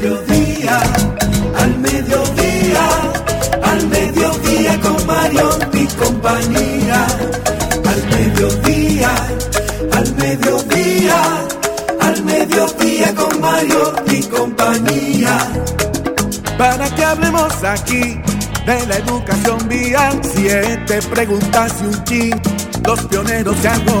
mediodía, al mediodía, al mediodía con Mario y compañía. Al mediodía, al mediodía, al mediodía con Mario y compañía para que hablemos aquí de la educación vial. Siete preguntas y un chin, los pioneros y algo.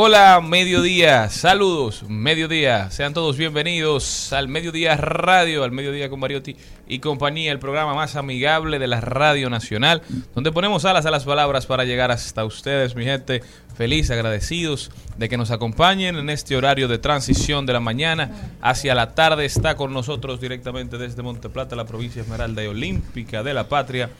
Hola, mediodía, saludos, mediodía, sean todos bienvenidos al Mediodía Radio, al Mediodía con Mariotti y compañía, el programa más amigable de la Radio Nacional, donde ponemos alas a las palabras para llegar hasta ustedes, mi gente, feliz, agradecidos de que nos acompañen en este horario de transición de la mañana hacia la tarde. Está con nosotros directamente desde Monteplata, la provincia Esmeralda y Olímpica de la Patria,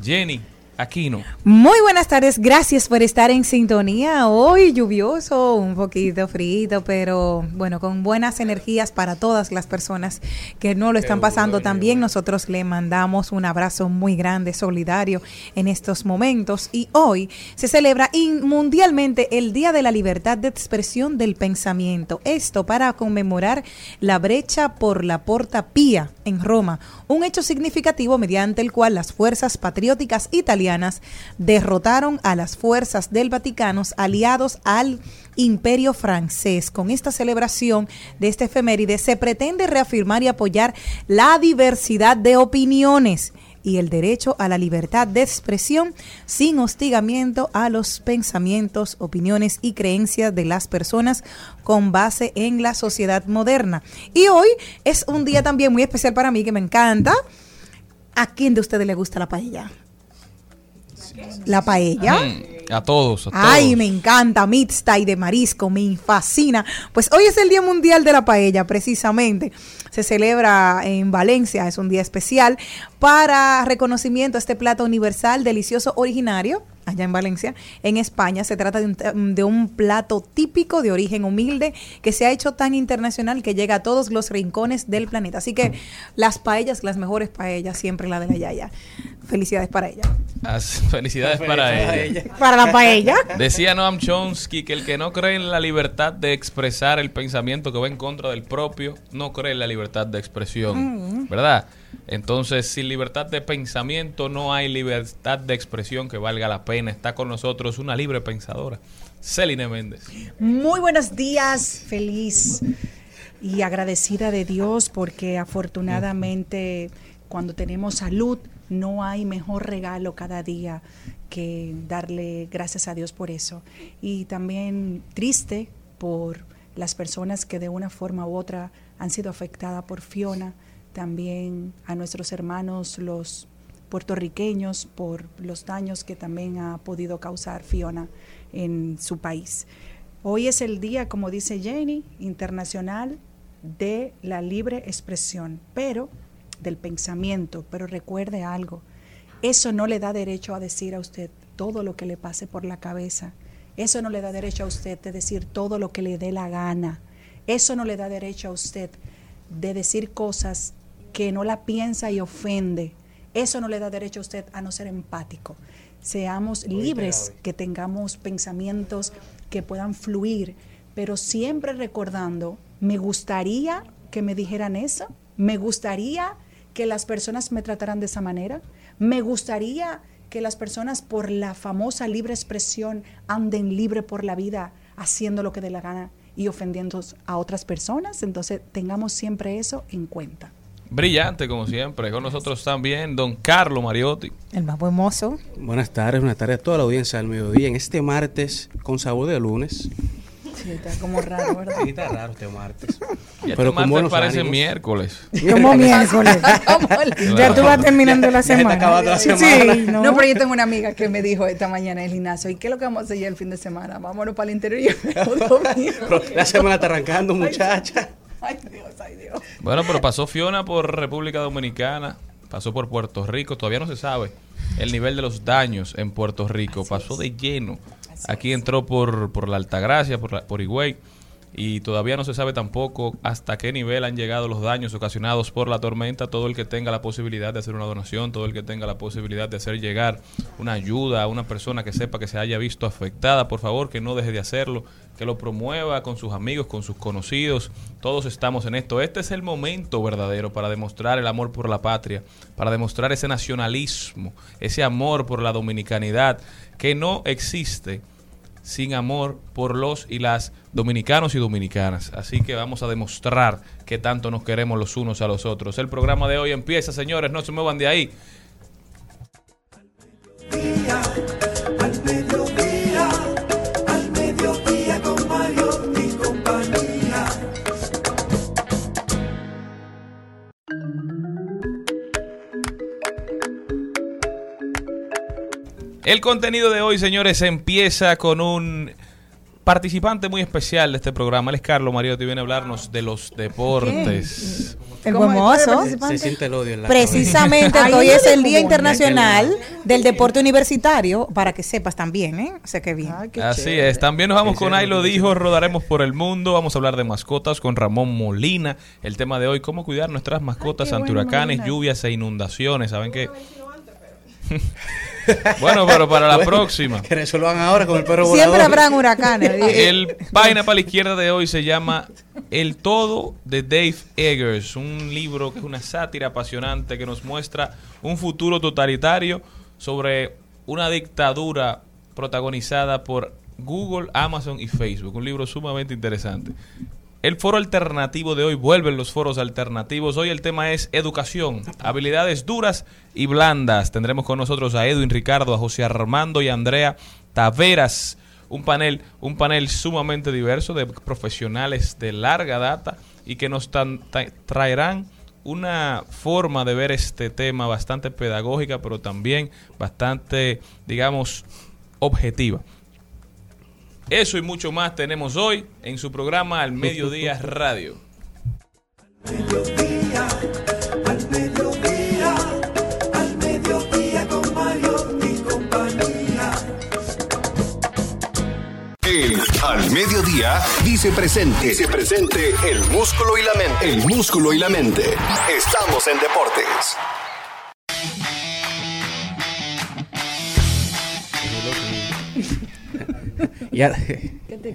Jenny Aquino. Muy buenas tardes, gracias por estar en sintonía. Hoy lluvioso, un poquito frío, pero bueno, con buenas energías para todas las personas que no lo están pasando tan bien. Nosotros le mandamos un abrazo muy grande, solidario en estos momentos. Y hoy se celebra mundialmente el Día de la Libertad de Expresión del Pensamiento. Esto para conmemorar la brecha por la Porta Pía en Roma, un hecho significativo mediante el cual las fuerzas patrióticas italianas derrotaron a las fuerzas del Vaticano aliados al imperio francés. Con esta celebración de este efeméride se pretende reafirmar y apoyar la diversidad de opiniones y el derecho a la libertad de expresión sin hostigamiento a los pensamientos, opiniones y creencias de las personas con base en la sociedad moderna. Y hoy es un día también muy especial para mí que me encanta. ¿A quién de ustedes le gusta la paella? La paella. Mm, a todos, a todos. Ay, me encanta, mixta y de marisco, me fascina. Pues hoy es el Día Mundial de la Paella, precisamente. Se celebra en Valencia, es un día especial para reconocimiento a este plato universal, delicioso, originario allá en Valencia, en España. Se trata de un, de un, plato típico de origen humilde que se ha hecho tan internacional que llega a todos los rincones del planeta. Así que las paellas, las mejores paellas, siempre la de la Yaya. Felicidades para ella. felicidades para ella. Para la paella. Decía Noam Chomsky que el que no cree en la libertad de expresar el pensamiento que va en contra del propio, no cree en la libertad de expresión. Mm. ¿Verdad? Entonces, sin libertad de pensamiento no hay libertad de expresión que valga la pena. Está con nosotros una libre pensadora, Celine Méndez. Muy buenos días, feliz y agradecida de Dios porque afortunadamente cuando tenemos salud no hay mejor regalo cada día que darle gracias a Dios por eso. Y también triste por las personas que de una forma u otra han sido afectadas por Fiona, también a nuestros hermanos los puertorriqueños por los daños que también ha podido causar Fiona en su país. Hoy es el día, como dice Jenny, internacional de la libre expresión, pero del pensamiento. Pero recuerde algo, eso no le da derecho a decir a usted todo lo que le pase por la cabeza. Eso no le da derecho a usted de decir todo lo que le dé la gana. Eso no le da derecho a usted de decir cosas que no la piensa y ofende. Eso no le da derecho a usted a no ser empático. Seamos libres, que tengamos pensamientos que puedan fluir, pero siempre recordando, me gustaría que me dijeran eso, me gustaría que las personas me trataran de esa manera, me gustaría que las personas por la famosa libre expresión anden libre por la vida haciendo lo que dé la gana y ofendiendo a otras personas. Entonces tengamos siempre eso en cuenta. Brillante, como siempre. Con nosotros también don Carlos Mariotti. El más buen mozo. Buenas tardes, buenas tardes a toda la audiencia del mediodía. En este martes, con sabor de lunes. Sí, está como raro, ¿verdad? Sí, está raro este martes. Ya Pero este con martes parece ánimos. miércoles. Como miércoles. ya tú vas terminando la semana. acabando la Sí, semana. no. No, pero yo tengo una amiga que me dijo esta mañana en el gimnasio, ¿y qué es lo que vamos a hacer ya el fin de semana? Vámonos para el interior. Y yo. Pero la semana está arrancando, muchacha. Ay, Dios, ay, Dios. Bueno, pero pasó Fiona por República Dominicana, pasó por Puerto Rico, todavía no se sabe el nivel de los daños en Puerto Rico, pasó de lleno. Aquí entró por, por la Altagracia, por, la- por Higüey, y todavía no se sabe tampoco hasta qué nivel han llegado los daños ocasionados por la tormenta. Todo el que tenga la posibilidad de hacer una donación, todo el que tenga la posibilidad de hacer llegar una ayuda a una persona que sepa que se haya visto afectada, por favor que no deje de hacerlo, que lo promueva con sus amigos, con sus conocidos. Todos estamos en esto. Este es el momento verdadero para demostrar el amor por la patria, para demostrar ese nacionalismo, ese amor por la dominicanidad que no existe sin amor por los y las dominicanos y dominicanas. Así que vamos a demostrar que tanto nos queremos los unos a los otros. El programa de hoy empieza, señores, no se muevan de ahí. El contenido de hoy, señores, empieza con un participante muy especial de este programa. Él es Carlos Mariotti viene a hablarnos de los deportes. El ¿Cómo buen es? mozo. ¿Cómo Se siente el odio en la Precisamente Ay, hoy es el Día Internacional del Deporte Universitario, para que sepas también, ¿eh? O sea que bien. Ay, qué Así chévere. es, también nos vamos Sí, con sí, Ahí lo dijo, rodaremos por el mundo, vamos a hablar de mascotas con Ramón Molina. El tema de hoy, cómo cuidar nuestras mascotas ante bueno, huracanes, Molina. lluvias e inundaciones. ¿Saben qué? bueno, pero para la Bueno, próxima. Que resuelvan ahora con el perro Siempre volador. habrán huracanes. El página para la izquierda de hoy se llama El Todo de Dave Eggers, un libro que es una sátira apasionante que nos muestra un futuro totalitario sobre una dictadura protagonizada por Google, Amazon y Facebook. Un libro sumamente interesante. El foro alternativo de hoy, vuelven los foros alternativos. Hoy el tema es educación, habilidades duras y blandas. Tendremos con nosotros a Edwin Ricardo, a José Armando y a Andrea Taveras. Un panel, un panel sumamente diverso de profesionales de larga data y que nos traerán una forma de ver este tema bastante pedagógica, pero también bastante, digamos, objetiva. Eso y mucho más tenemos hoy en su programa Al Mediodía Radio. Mediodía, al mediodía, al mediodía con Mario y compañía. El Al Mediodía dice presente. Dice presente el músculo y la mente. El músculo y la mente. Estamos en deportes. Ya,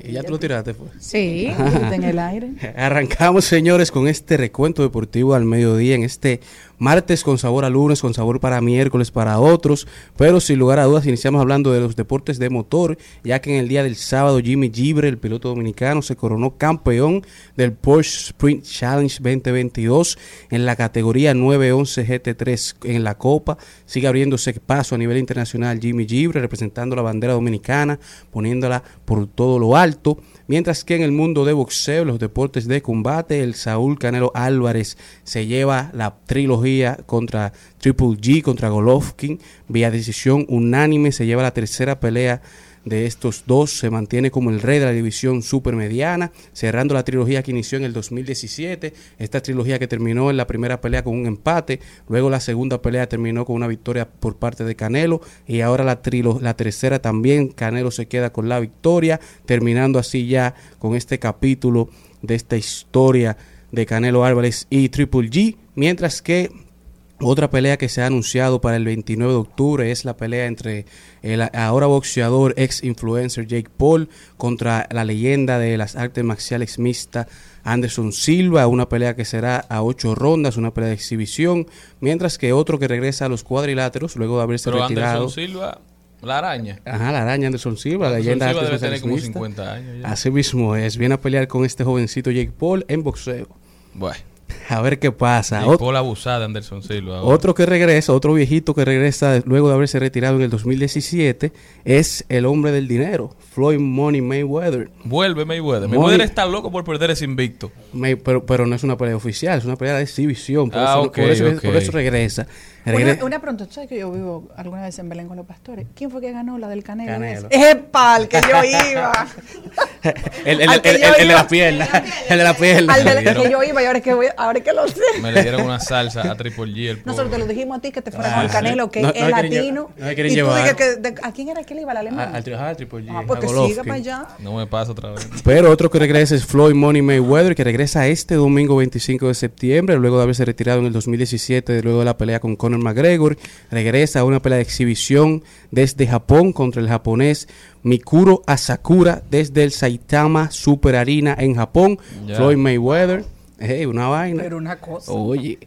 y ya tú lo tiraste, pues. Sí, en el aire. Arrancamos, señores, con este recuento deportivo al mediodía en este martes con sabor a lunes, con sabor para miércoles para otros, pero sin lugar a dudas iniciamos hablando de los deportes de motor, ya que en el día del sábado Jimmy Gibre, el piloto dominicano, se coronó campeón del Porsche Sprint Challenge 2022 en la categoría 911 GT3 en la Copa. Sigue abriéndose paso a nivel internacional Jimmy Gibre, representando la bandera dominicana, poniéndola por todo lo alto. Mientras que en el mundo de boxeo, los deportes de combate, el Saúl Canelo Álvarez se lleva la trilogía contra Triple G, contra Golovkin, vía decisión unánime, se lleva la tercera pelea de estos dos se mantiene como el rey de la división supermediana, cerrando la trilogía que inició en el 2017, esta trilogía que terminó en la primera pelea con un empate, luego la segunda pelea terminó con una victoria por parte de Canelo y ahora la, la tercera también, Canelo se queda con la victoria, terminando así ya con este capítulo de esta historia de Canelo Álvarez y Triple G, mientras que otra pelea que se ha anunciado para el 29 de octubre es la pelea entre el ahora boxeador ex influencer Jake Paul contra la leyenda de las artes marciales mixtas Anderson Silva, una pelea que será a ocho rondas, una pelea de exhibición, mientras que otro que regresa a los cuadriláteros luego de haberse Pero retirado. Anderson Silva, la araña. Ajá, la araña Anderson Silva, la leyenda de Silva debe tener como mixtas. 50 años ya. Así mismo es, viene a pelear con este jovencito Jake Paul en boxeo. Bueno, A ver qué pasa. y Ot- Paul abusada de Anderson Silva. ahora. Otro que regresa, otro viejito que regresa luego de haberse retirado en el 2017 es el hombre del dinero, Floyd Money Mayweather. Vuelve Mayweather. Money- Mayweather está loco por perder ese invicto. May- pero, pero no es una pelea oficial, es una pelea de exhibición. Por, Ah, eso, por eso, por eso regresa. Una, una pregunta, ¿tú ¿sabes que yo vivo alguna vez en Belén con los pastores? ¿Quién fue que ganó la del Canelo? Canelo. ¡Epa! Al que yo iba. el, el- que el- yo el- el de iba. la pierna. El de la pierna. Al dieron. que yo iba y ahora es que, voy, ahora es que lo sé. Me le dieron una salsa a Triple G. El Nosotros te lo dijimos a ti que te fuera Ah, con el. Canelo, que No- es latino. llevar- no me quieren y tú llevar. dices que de- ¿a quién era que le iba? ¿Al alemán? Al, al Triple G, ah, a pues que Golovkin. siga para allá. No me pasa otra vez. Pero otro que regresa es Floyd Money Mayweather, que regresa este domingo 25 de septiembre, luego de haberse retirado en el 2017, luego de la pelea con Conor McGregor. Regresa a una pelea de exhibición desde Japón contra el japonés Mikuro Asakura, desde el Saitama Super Arena en Japón. Floyd Mayweather, hey, una vaina. Pero una cosa. Oye,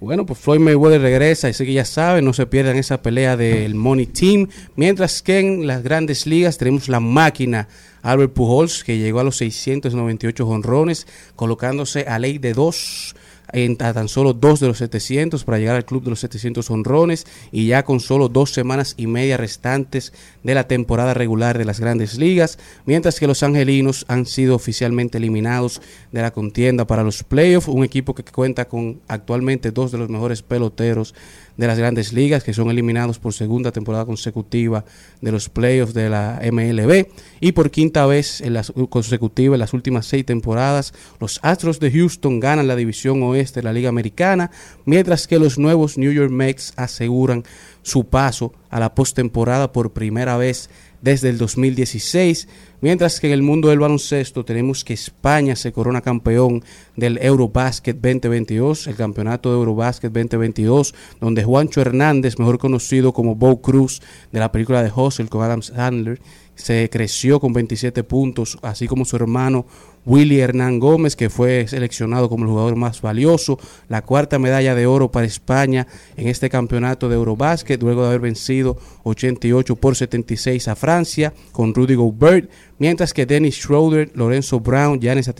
bueno, pues Floyd Mayweather regresa, así que ya saben, no se pierdan esa pelea del Money Team. Mientras que en las grandes ligas tenemos la máquina Albert Pujols, que llegó a los 698 jonrones, colocándose a ley de dos en a tan solo dos de los 700 para llegar al club de los 700 honrones y ya con solo dos semanas y media restantes de la temporada regular de las grandes ligas, mientras que los angelinos han sido oficialmente eliminados de la contienda para los playoffs, un equipo que cuenta con actualmente dos de los mejores peloteros de las grandes ligas que son eliminados por segunda temporada consecutiva de los playoffs de la MLB y por quinta vez en las consecutiva en las últimas seis temporadas los Astros de Houston ganan la división oeste de la Liga Americana mientras que los nuevos New York Mets aseguran su paso a la postemporada por primera vez desde el 2016, mientras que en el mundo del baloncesto tenemos que España se corona campeón del Eurobasket 2022, el campeonato de Eurobasket 2022, donde Juancho Hernández, mejor conocido como Bo Cruz de la película de Hustle con Adam Sandler, se creció con 27 puntos, así como su hermano Willy Hernán Gómez, que fue seleccionado como el jugador más valioso, la cuarta medalla de oro para España en este campeonato de Eurobásquet, luego de haber vencido 88 por 76 a Francia con Rudy Gobert, mientras que Dennis Schroeder, Lorenzo Brown, Giannis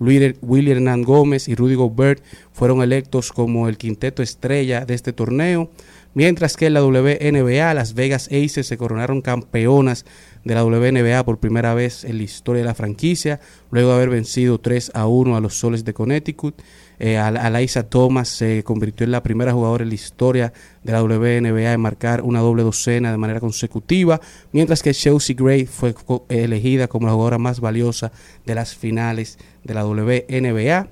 Willy Willy Hernán Gómez y Rudy Gobert fueron electos como el quinteto estrella de este torneo. Mientras que en la WNBA, las Vegas Aces se coronaron campeonas de la WNBA por primera vez en la historia de la franquicia, luego de haber vencido 3 a 1 a los Soles de Connecticut. Eh, Al- Alaisa Thomas se convirtió en la primera jugadora en la historia de la WNBA en marcar una doble docena de manera consecutiva, mientras que Chelsea Gray fue elegida como la jugadora más valiosa de las finales de la WNBA.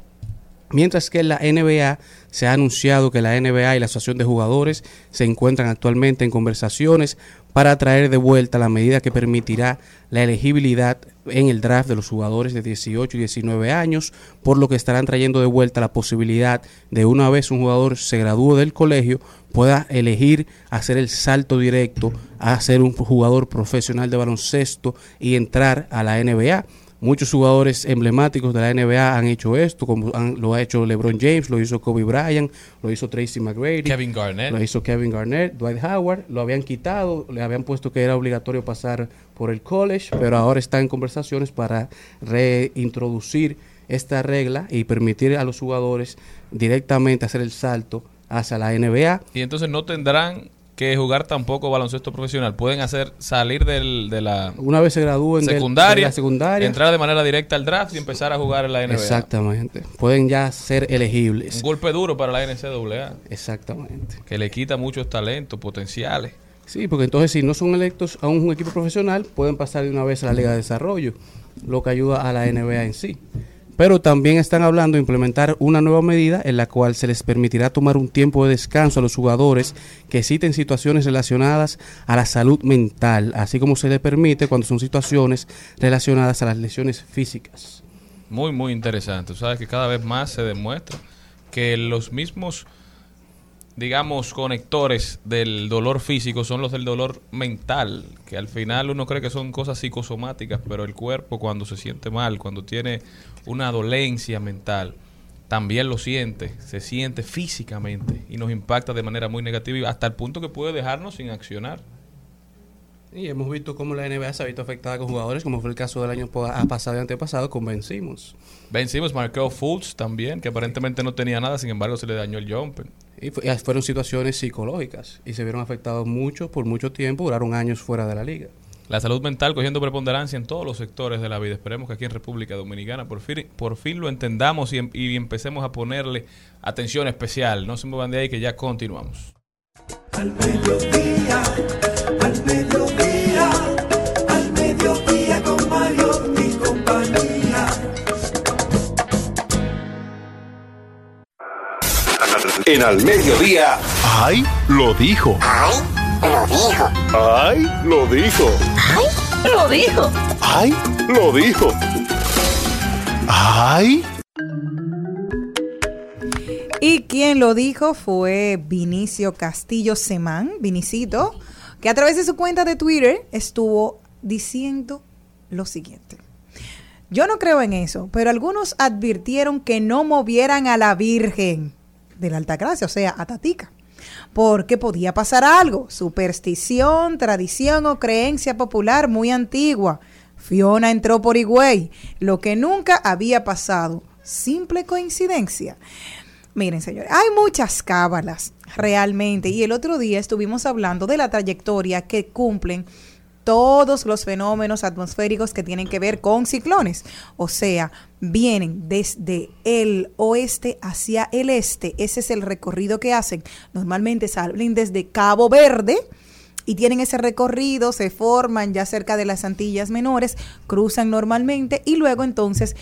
Mientras que en la NBA se ha anunciado que la NBA y la Asociación de Jugadores se encuentran actualmente en conversaciones para traer de vuelta la medida que permitirá la elegibilidad en el draft de los jugadores de 18 y 19 años, por lo que estarán trayendo de vuelta la posibilidad de una vez un jugador se gradúe del colegio pueda elegir hacer el salto directo a ser un jugador profesional de baloncesto y entrar a la NBA Muchos jugadores emblemáticos de la NBA han hecho esto, como han- lo ha hecho LeBron James, lo hizo Kobe Bryant, lo hizo Tracy McGrady, Kevin Garnett. lo hizo Kevin Garnett, Dwight Howard, lo habían quitado, le habían puesto que era obligatorio pasar por el college, pero ahora está en conversaciones para reintroducir esta regla y permitir a los jugadores directamente hacer el salto hacia la NBA. Y entonces no tendrán que jugar tampoco baloncesto profesional. Pueden hacer salir del, de la Una vez se gradúen secundaria, de la secundaria, entrar de manera directa al draft y empezar a jugar en la NBA. exactamente, pueden ya ser Un elegibles. golpe duro para la NCAA, Exactamente. que le quita muchos talentos potenciales. Sí, porque entonces si no son electos a un equipo profesional, pueden pasar de una vez a la Liga de Desarrollo, lo que ayuda a la NBA en sí. Pero también están hablando de implementar una nueva medida en la cual se les permitirá tomar un tiempo de descanso a los jugadores que citen situaciones relacionadas a la salud mental, así como se les permite cuando son situaciones relacionadas a las lesiones físicas. Muy, muy interesante. Sabes que cada vez más se demuestra que los mismos, digamos, conectores del dolor físico son los del dolor mental, que al final uno cree que son cosas psicosomáticas, pero el cuerpo cuando se siente mal, cuando tiene una dolencia mental, también lo siente, se siente físicamente y nos impacta de manera muy negativa hasta el punto que puede dejarnos sin accionar. Y hemos visto cómo la NBA se ha visto afectada con jugadores, como fue el caso del año pa- pasado y antepasado con Ben Simmons. Vencimos Markel Fultz también, que aparentemente no tenía nada, sin embargo se le dañó el jumper. Y fu- y fueron situaciones psicológicas y se vieron afectados mucho por mucho tiempo, duraron años fuera de la liga. La salud mental cogiendo preponderancia en todos los sectores de la vida. Esperemos que aquí en República Dominicana por fin, por fin lo entendamos y, em- y empecemos a ponerle atención especial. No se muevan de ahí que ya continuamos. Al mediodía, En Al Mediodía. ¡Ay! Lo dijo. ¡Ay! Lo dijo. ¡Ay! Lo dijo. ¡Ay! Lo dijo. ¡Ay! Lo dijo. ¡Ay! Y quien lo dijo fue Vinicio Castillo Semán, Vinicito, que a través de su cuenta de Twitter estuvo diciendo lo siguiente. Yo no creo en eso, pero algunos advirtieron que no movieran a la Virgen de la Altagracia, o sea, a Tatica, porque podía pasar algo, superstición, tradición o creencia popular muy antigua. Fiona entró por Higüey, lo que nunca había pasado. Simple coincidencia. Miren, señores, hay muchas cábalas realmente. Y el otro día estuvimos hablando de la trayectoria que cumplen todos los fenómenos atmosféricos que tienen que ver con ciclones. O sea, vienen desde el oeste hacia el este. Ese es el recorrido que hacen. Normalmente salen desde Cabo Verde y tienen ese recorrido, se forman ya cerca de las Antillas Menores, cruzan normalmente y luego entonces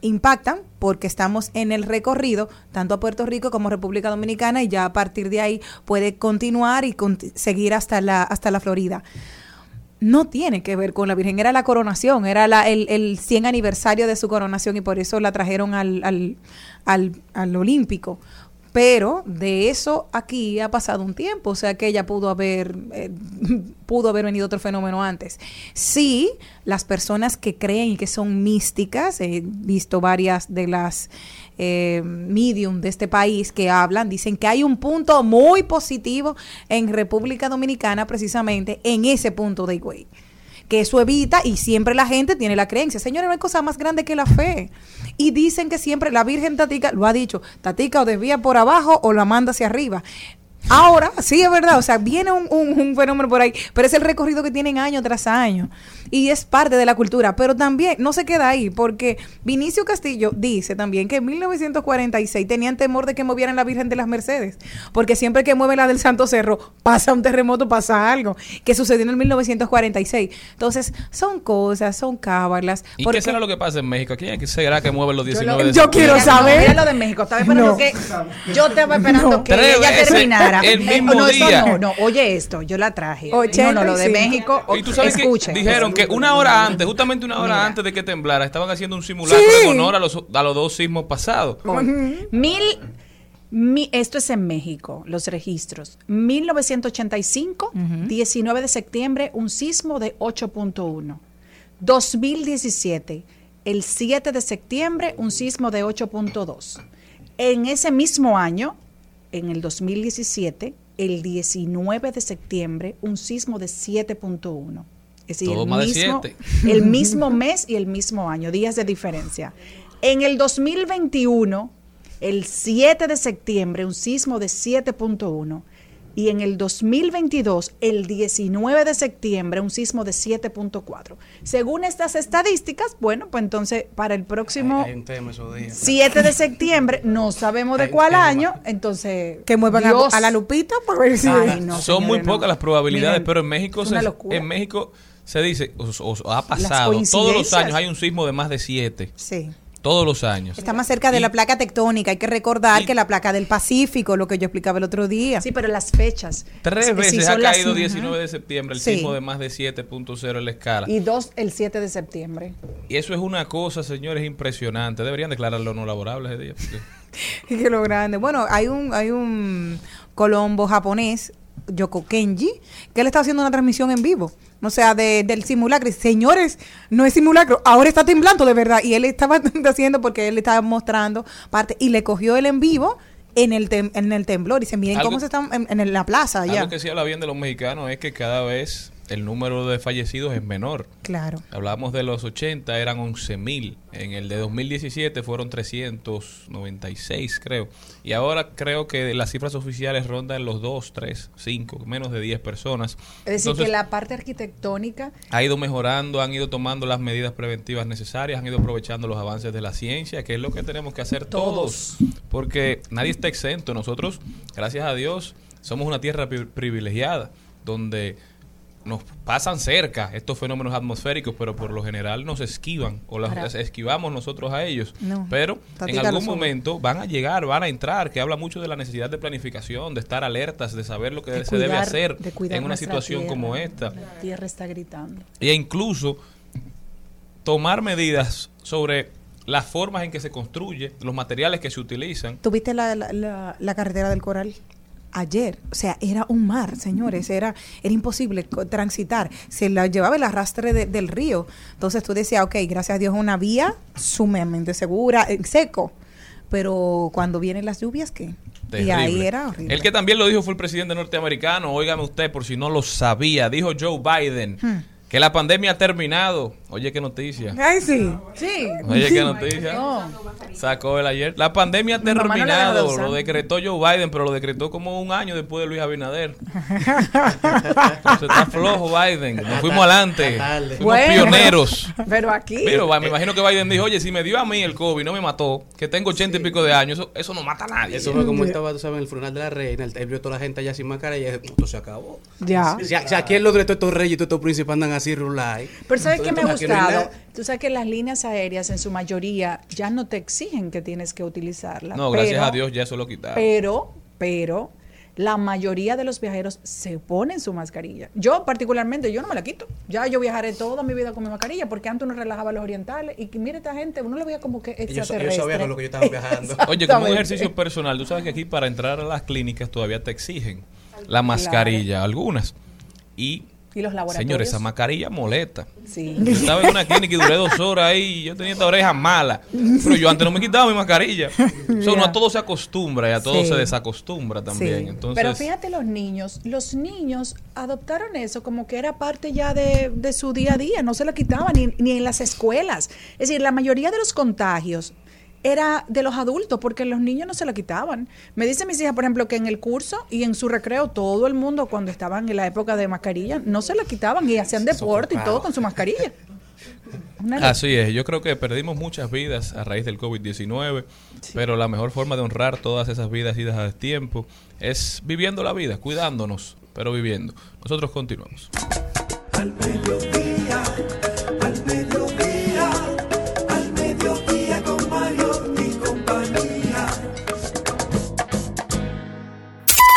impactan porque estamos en el recorrido tanto a Puerto Rico como a República Dominicana y ya a partir de ahí puede continuar y conti- seguir hasta la hasta la Florida. No tiene que ver con la Virgen, era la coronación, era el, el 100 aniversario de su coronación y por eso la trajeron al, al, al, al Olímpico. Pero de eso aquí ha pasado un tiempo, o sea que ella pudo haber, eh, pudo haber venido otro fenómeno antes. Sí, las personas que creen y que son místicas, he visto varias de las eh, medium de este país que hablan, dicen que hay un punto muy positivo en República Dominicana, precisamente en ese punto de Higüey que eso evita y siempre la gente tiene la creencia. Señores, no hay cosa más grande que la fe. Y dicen que siempre la Virgen Tatica, lo ha dicho, Tatica o desvía por abajo o la manda hacia arriba. Ahora, sí es verdad, o sea, viene un, un- un fenómeno por ahí, pero es el recorrido que tienen año tras año y es parte de la cultura, pero también no se queda ahí, porque Vinicio Castillo dice también que en 1946 tenían temor de que movieran la Virgen de las Mercedes, porque siempre que mueven la del Santo Cerro pasa un terremoto, pasa algo, que sucedió en el 1946. Entonces, son cosas, son cábalas. ¿Y porque- qué será lo que pasa en México? ¿Quién será que mueve los 19 lo- de yo septiembre? quiero saber. Mira lo de México. Estaba esperando No. que. Yo estaba esperando que Tres ella veces terminara. El Eh, mismo no, eso día. no, no. Oye esto, yo la traje. No, no, lo de 85. México. Y tú sabes escuchen. que dijeron que una hora antes, justamente una hora Mira. antes de que temblara, estaban haciendo un simulacro Sí. en honor a los, a los dos sismos pasados. Mil. mi- esto es en México, los registros. 1985, 19 de septiembre, un sismo de 8.1. 2017, el 7 de septiembre, un sismo de 8.2. En ese mismo año, en el 2017, el 19 de septiembre, un sismo de 7.1. Es decir, Todo el de mismo, el mismo mes y el mismo año, días de diferencia. En el 2021, el 7 de septiembre, un sismo de 7.1. Y en el 2022, el 19 de septiembre, un sismo de 7.4. Según estas estadísticas, bueno, pues entonces para el próximo Hay, hay un tema esos días. 7 de septiembre, no sabemos de cuál año, entonces... Que muevan a, Dios. a la lupita para ver si... Ay, no, Son muy no. pocas las probabilidades, Miren, pero en México se, en México se dice, o, o- o ha pasado, todos los años hay un sismo de más de siete. Sí. Todos los años. Está más cerca de Y- la placa tectónica. Hay que recordar y- que la placa del Pacífico, lo que yo explicaba el otro día. Sí, pero las fechas. Tres Sí, veces son ha las- caído Ajá. 19 de septiembre el Sí. sismo de más de 7.0 en la escala. Y dos el 7 de septiembre. Y eso es una cosa, señores, impresionante. Deberían declararlo no laborable ese día. porque- que lo grande. Bueno, hay un, hay un colombo japonés, Yoko Kenji, que él está haciendo una transmisión en vivo. O sea, de- del simulacro. Señores, no es simulacro, ahora está temblando de verdad. Y él estaba haciendo porque él estaba mostrando parte y le cogió el en vivo en el, tem- en el temblor. Y dice, miren Algo- cómo se están en, en la plaza allá. Algo que sí habla bien de los mexicanos es que cada vez el número de fallecidos es menor. Claro. Hablamos de los 80, eran 11 mil. En el de 2017 fueron 396, creo. Y ahora creo que las cifras oficiales rondan los 2, 3, 5, menos de 10 personas. Es decir, Entonces, que la parte arquitectónica ha ido mejorando, han ido tomando las medidas preventivas necesarias, han ido aprovechando los avances de la ciencia, que es lo que tenemos que hacer todos. Porque nadie está exento. Nosotros, gracias a Dios, somos una tierra pri- privilegiada, donde nos pasan cerca estos fenómenos atmosféricos, pero por lo general nos esquivan o las esquivamos nosotros a ellos. No, pero en algún momento van a llegar, van a entrar, que habla mucho de la necesidad de planificación, de estar alertas, de saber lo que de se debe hacer de en una situación tierra. como esta La tierra está gritando. e incluso tomar medidas sobre las formas en que se construye, los materiales que se utilizan. ¿Tuviste la, la, la- la carretera del Coral? Ayer, o sea, era un mar, señores, era, era imposible transitar, se la llevaba el arrastre de- del río. Entonces tú decías, ok, gracias a Dios una vía sumamente segura, en seco, pero cuando vienen las lluvias, ¿qué? Y Terrible. ahí era horrible. El que también lo dijo fue el presidente norteamericano, óigame usted por si no lo sabía, dijo Joe Biden Hmm. Que la pandemia ha terminado. Oye, qué noticia. Ay, sí. Sí. Oye, qué noticia. No. Sacó el ayer. La pandemia ha Mi no terminado. Lo decretó Joe Biden, pero lo decretó como un año después de Luis Abinader. Entonces está flojo Biden. Nos fuimos adelante. Dale. Fuimos Bueno, pioneros. Pero aquí. Pero me imagino que Biden dijo, oye, si me dio a mí el COVID, no me mató, que tengo ochenta y pico de años, eso, eso no mata a nadie. Eso fue como estaba, tú sabes, en el funeral de la reina. Él, vio toda la gente allá sin mascarilla y esto se acabó. Ya. Si, si aquí en Londres todos estos reyes y todos estos príncipes andan así rulay. Pero ¿sabes qué me ha gustado? Tú sabes que las líneas aéreas en su mayoría ya no te exigen que tienes que utilizarla. No, gracias pero- a Dios ya eso lo quitaron. Pero, pero, la mayoría de los viajeros se ponen su mascarilla. Yo particularmente, yo no me la quito. Ya yo viajaré toda mi vida con mi mascarilla porque antes uno relajaba a los orientales y que mire esta gente, uno le veía como que Ellos, ellos extraterrestre. sabían con lo que yo estaba viajando. Oye, como un ejercicio personal, tú sabes que aquí para entrar a las clínicas todavía te exigen la mascarilla, algunas. Y, Y los laboratorios. señores, esa mascarilla molesta. Sí. Yo estaba en una clínica y duré dos horas ahí y yo tenía esta oreja mala. Pero yo antes no me quitaba mi mascarilla. O sea, uno a todo se acostumbra y a todo Sí. se desacostumbra también. Sí. Entonces, Pero fíjate los niños, los niños adoptaron eso como que era parte ya de, de su día a día, no se lo quitaban ni, ni en las escuelas. Es decir, la mayoría de los contagios era de los adultos porque los niños no se la quitaban. Me dice mis hijas, por ejemplo, que en el curso y en su recreo todo el mundo cuando estaban en la época de mascarilla no se la quitaban y hacían deporte y todo con su mascarilla. Así es, yo creo que perdimos muchas vidas a raíz del COVID-19, pero la mejor forma de honrar todas esas vidas idas a tiempo es viviendo la vida, cuidándonos, pero viviendo. Nosotros continuamos. Al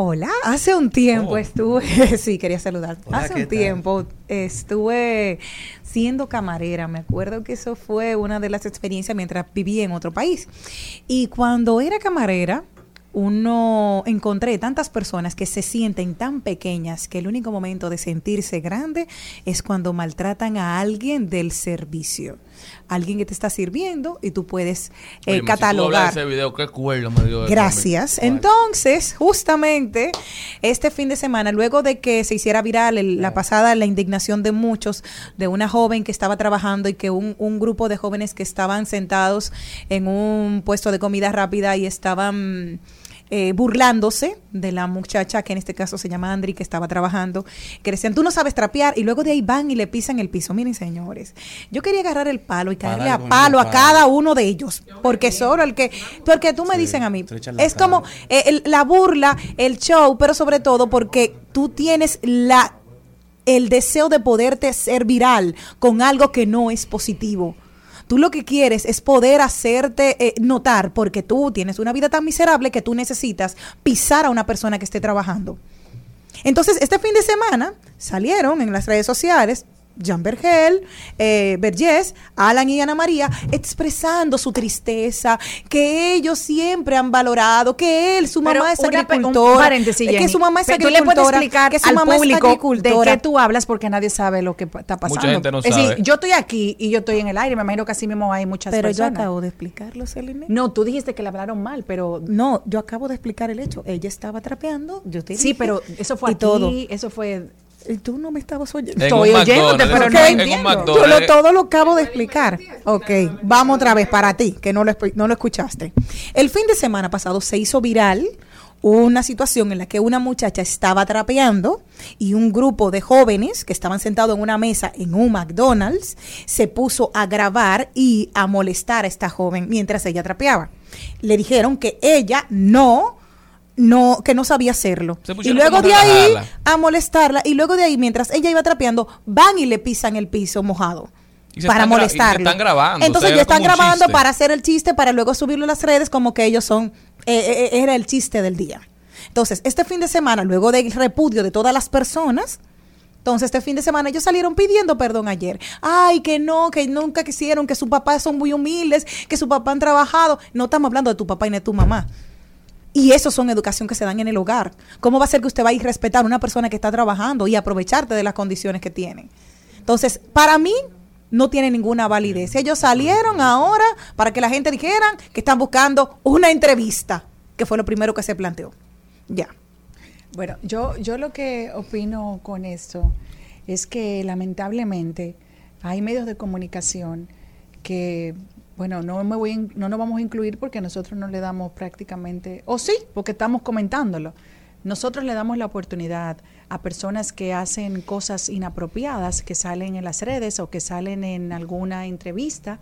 Hola, hace un tiempo Oh. estuve, sí, quería saludar. Hola, hace ¿qué un tal? tiempo estuve siendo camarera. Me acuerdo que eso fue una de las experiencias mientras vivía en otro país. Y cuando era camarera, uno encontré tantas personas que se sienten tan pequeñas que el único momento de sentirse grande es cuando maltratan a alguien del servicio. Alguien que te está sirviendo y tú puedes eh, Oye, si tú hablas catalogar. ese video, qué cuerda me dio Gracias. Entonces, justamente este fin de semana, luego de que se hiciera viral el- la pasada la indignación de muchos de una joven que estaba trabajando y que un, un grupo de jóvenes que estaban sentados en un puesto de comida rápida y estaban eh, burlándose de la muchacha que en este caso se llama Andri que estaba trabajando que decían tú no sabes trapear y luego de ahí van y le pisan el piso miren señores yo quería agarrar el palo y caerle a palo a cada uno de ellos porque solo el que porque tú me Sí, dicen a mí es cara. como eh, el- la burla, el show, pero sobre todo porque tú tienes la el deseo de poderte ser viral con algo que no es positivo. Tú lo que quieres es poder hacerte eh, notar porque tú tienes una vida tan miserable que tú necesitas pisar a una persona que esté trabajando. Entonces, este fin de semana salieron en las redes sociales Jean Bergel, eh, Vergés, Alan y Ana María expresando su tristeza, que ellos siempre han valorado, que él, su Pero mamá es pe- un agricultora, paréntesis, que su mamá es Pero tú le puedes agricultora, explicar que su al mamá es público agricultora. de qué tú hablas porque nadie sabe lo que está pasando. gente no es decir, sabe. yo estoy aquí y yo estoy en el aire, me imagino que así mismo hay muchas Pero yo personas. acabo de explicarlo, Celine. No, tú dijiste que le hablaron mal, pero No, yo acabo de explicar el hecho. Ella estaba trapeando, yo te sí, dije, pero eso fue y aquí, todo. eso fue tú no me estabas oyendo. En Estoy oyéndote, pero no entiendo. Yo lo, todo lo acabo de explicar. Ok, vamos otra vez para ti, que no lo, espe- no lo escuchaste. El fin de semana pasado se hizo viral una situación en la que una muchacha estaba trapeando y un grupo de jóvenes que estaban sentados en una mesa en un McDonald's se puso a grabar y a molestar a esta joven mientras ella trapeaba. Le dijeron que ella no no que no sabía hacerlo. Y luego de ahí a molestarla y luego de ahí mientras ella iba trapeando van y le pisan el piso mojado Y para están grabando, Entonces ya están grabando para hacer el chiste para luego subirlo a las redes como que ellos son eh, eh, era el chiste del día. Entonces, este fin de semana luego del repudio de todas las personas entonces, este fin de semana ellos salieron pidiendo perdón ayer. Ay, que no, que nunca quisieron, que sus papás son muy humildes, que su papá han trabajado. No estamos hablando de tu papá y de tu mamá. Y eso son educación que se dan en el hogar. ¿Cómo va a ser que usted va a ir a respetar a una persona que está trabajando y aprovecharte de las condiciones que tienen? Entonces, para mí no tiene ninguna validez. Ellos salieron ahora para que la gente dijera que están buscando una entrevista, que fue lo primero que se planteó. Ya. Bueno, yo, yo lo que opino con esto es que lamentablemente hay medios de comunicación que, bueno, no me voy no nos vamos a incluir porque nosotros no le damos prácticamente, o sí, porque estamos comentándolo. Nosotros le damos la oportunidad a personas que hacen cosas inapropiadas, que salen en las redes o que salen en alguna entrevista,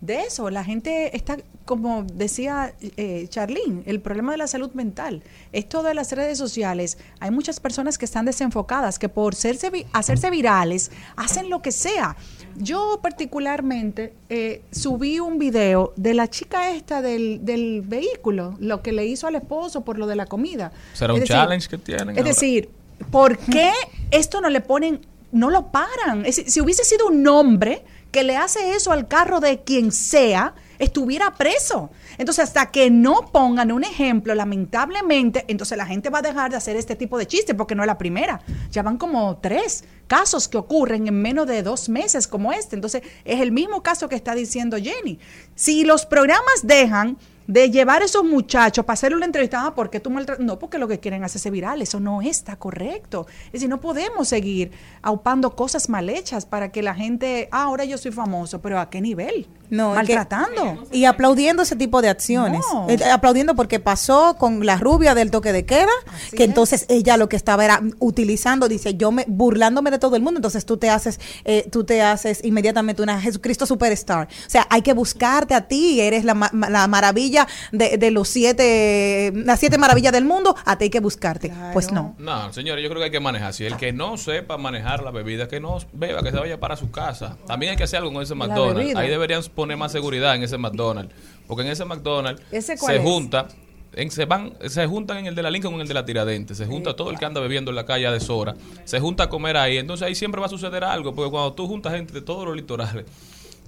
de eso, la gente está, como decía eh, Charlene, el problema de la salud mental. Esto de las redes sociales, hay muchas personas que están desenfocadas, que por hacerse virales, hacen lo que sea. Yo particularmente eh, subí un video de la chica esta del, del vehículo, lo que le hizo al esposo por lo de la comida. ¿Será Es un decir, challenge que tienen Es ahora? decir, ¿por qué esto no le ponen, no lo paran? Es si hubiese sido un hombre que le hace eso al carro de quien sea, estuviera preso. Entonces, hasta que no pongan un ejemplo, lamentablemente, entonces la gente va a dejar de hacer este tipo de chistes, porque no es la primera. Ya van como tres casos que ocurren en menos de dos meses como este. Entonces, es el mismo caso que está diciendo Jenny. Si los programas dejan de llevar a esos muchachos para hacerle una entrevista, ah, ¿por qué tú maltratas? No, porque lo que quieren es hacerse viral, eso no está correcto. Es decir, no podemos seguir aupando cosas mal hechas para que la gente, ah, ahora yo soy famoso, pero ¿a qué nivel? No, es que- Maltratando. Y aplaudiendo ese tipo de acciones. No. Eh, aplaudiendo porque pasó con la rubia del toque de queda, que es. entonces ella lo que estaba era utilizando, dice, yo me burlándome de todo el mundo, entonces tú te haces, eh, tú te haces inmediatamente una Jesucristo superstar. O sea, hay que buscarte a ti, eres la, la maravilla de, de los siete, las siete maravillas del mundo, a ti hay que buscarte. Pues no. No, señores, yo creo que hay que manejar. Si el que no sepa manejar la bebida, que no beba, que se vaya para su casa. También hay que hacer algo con ese McDonald's. Ahí deberían poner más seguridad en ese McDonald's. Porque en ese McDonald's ¿Ese cuál se es? junta en- se van, se juntan en el de la Lincoln con el de la Tiradente, se junta todo el que anda bebiendo en la calle a deshora, se junta a comer ahí, entonces ahí siempre va a suceder algo, porque cuando tú juntas gente de todos los litorales,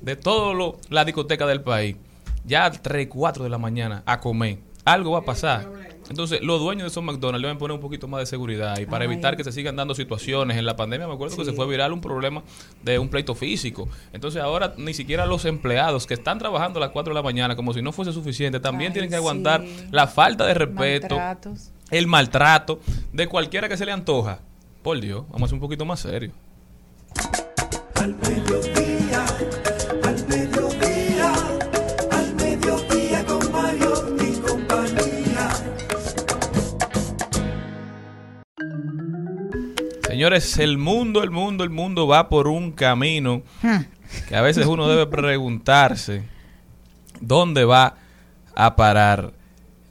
de todas las discotecas del país, ya a 3, 4 de la mañana a comer, algo va a pasar. Entonces, los dueños de esos McDonald's deben poner un poquito más de seguridad y para Ay. evitar que se sigan dando situaciones. En la pandemia me acuerdo que se fue viral un problema de un pleito físico. Entonces, ahora ni siquiera los empleados que están trabajando a las 4 de la mañana como si no fuese suficiente, también Ay, tienen que aguantar sí. la falta de respeto, Maltratos. el maltrato de cualquiera que se le antoja. Por Dios, vamos a ser un poquito más serios. Al Señores, el mundo, el mundo, el mundo va por un camino que a veces uno debe preguntarse dónde va a parar.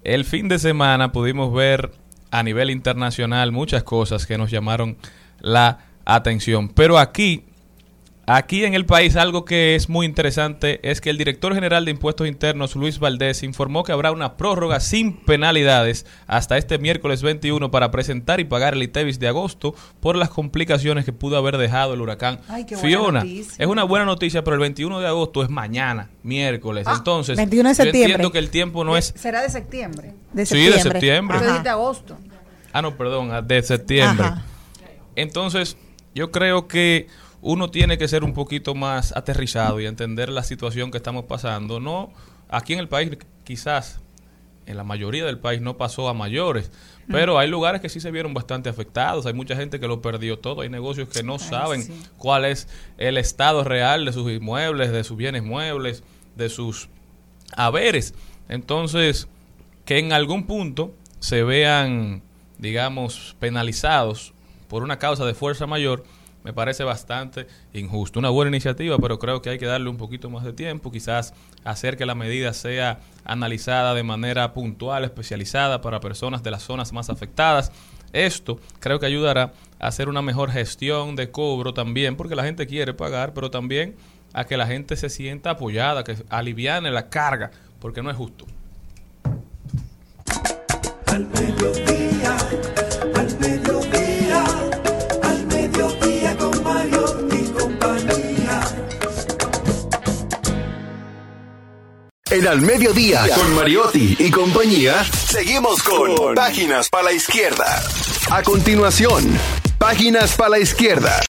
El fin de semana pudimos ver a nivel internacional muchas cosas que nos llamaron la atención. Pero aquí, aquí en el país, algo que es muy interesante es que el director general de Impuestos Internos, Luis Valdés, informó que habrá una prórroga sin penalidades hasta este miércoles 21 para presentar y pagar el ITEVIS de agosto por las complicaciones que pudo haber dejado el huracán Ay, qué buena Fiona. noticia. Es una buena noticia, pero el 21 de agosto es mañana, miércoles. Ah, Entonces, 21 de yo septiembre. entiendo que el tiempo no es... ¿Será de septiembre? De Sí, de septiembre. septiembre. Ajá. dijiste agosto. Ah, no, perdón, ah, de septiembre. Ajá. Entonces, yo creo que uno tiene que ser un poquito más aterrizado y entender la situación que estamos pasando. No, aquí en el país quizás en la mayoría del país no pasó a mayores, pero hay lugares que sí se vieron bastante afectados, hay mucha gente que lo perdió todo, hay negocios que no saben sí. cuál es el estado real de sus inmuebles, de sus bienes muebles, de sus haberes. Entonces, que en algún punto se vean, digamos, penalizados por una causa de fuerza mayor, me parece bastante injusto. Una buena iniciativa, pero creo que hay que darle un poquito más de tiempo, quizás hacer que la medida sea analizada de manera puntual, especializada para personas de las zonas más afectadas. Esto creo que ayudará a hacer una mejor gestión de cobro también, porque la gente quiere pagar, pero también a que la gente se sienta apoyada, que aliviane la carga, porque no es justo. En Al Mediodía, con Mariotti y compañía, seguimos con Páginas para la Izquierda. A continuación, Páginas para la Izquierda.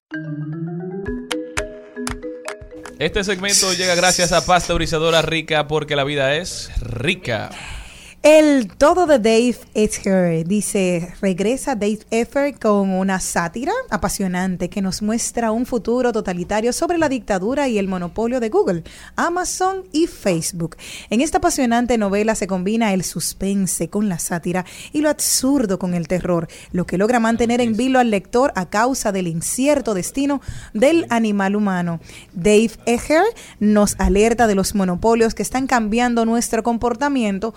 Este segmento llega gracias a Pasteurizadora Rica, porque la vida es rica. El todo de Dave Ether dice, regresa Dave Ether con una sátira apasionante que nos muestra un futuro totalitario sobre la dictadura y el monopolio de Google, Amazon y Facebook. En esta apasionante novela se combina el suspense con la sátira y lo absurdo con el terror, lo que logra mantener en vilo al lector a causa del incierto destino del animal humano. Dave Ether nos alerta de los monopolios que están cambiando nuestro comportamiento,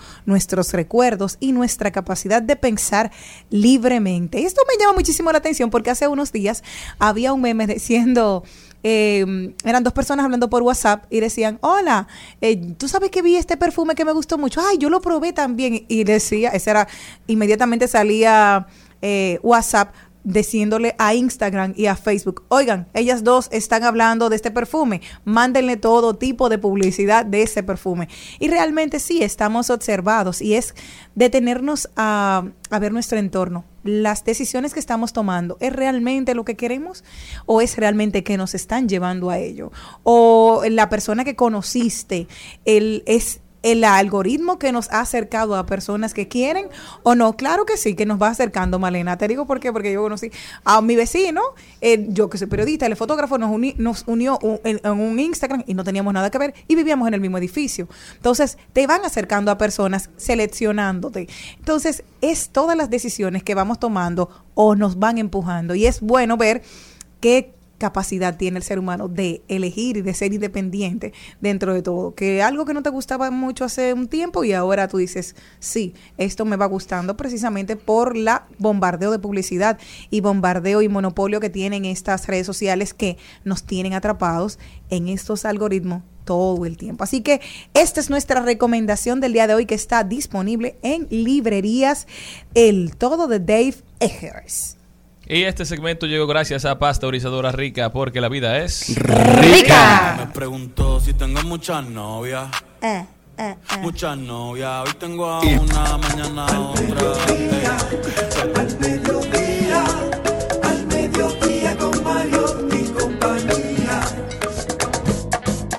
nuestros recuerdos y nuestra capacidad de pensar libremente. Esto me llama muchísimo la atención porque hace unos días había un meme diciendo... eh, eran dos personas hablando por WhatsApp y decían, hola, eh, tú sabes que vi este perfume que me gustó mucho, ay, yo lo probé también. Y decía, ese era, inmediatamente salía eh, WhatsApp diciéndole a Instagram y a Facebook, oigan, ellas dos están hablando de este perfume, mándenle todo tipo de publicidad de ese perfume. Y realmente sí, estamos observados y es detenernos a, ver nuestro entorno. Las decisiones que estamos tomando, ¿es realmente lo que queremos o es realmente que nos están llevando a ello? O la persona que conociste, el, es el algoritmo que nos ha acercado a personas que quieren o no. Claro que sí, que nos va acercando, Malena. Te digo por qué, porque yo conocí a mi vecino, eh, yo que soy periodista, el fotógrafo nos, uni- nos unió un- en, un Instagram y no teníamos nada que ver y vivíamos en el mismo edificio. Entonces, te van acercando a personas, seleccionándote. Entonces, es todas las decisiones que vamos tomando o nos van empujando. Y es bueno ver qué capacidad tiene el ser humano de elegir y de ser independiente dentro de todo. Que algo que no te gustaba mucho hace un tiempo y ahora tú dices, sí, esto me va gustando precisamente por la bombardeo de publicidad y bombardeo y monopolio que tienen estas redes sociales que nos tienen atrapados en estos algoritmos todo el tiempo. Así que esta es nuestra recomendación del día de hoy que está disponible en librerías El Todo de Dave Eggers. Y este segmento llegó gracias a Pasteurizadora Rica, porque la vida es... ¡Rica! Me preguntó si tengo muchas novias. Eh, eh, eh. Muchas novias. Hoy tengo a una, mañana a otra. ey. Al mediodía, al mediodía con Mariotti y compañía.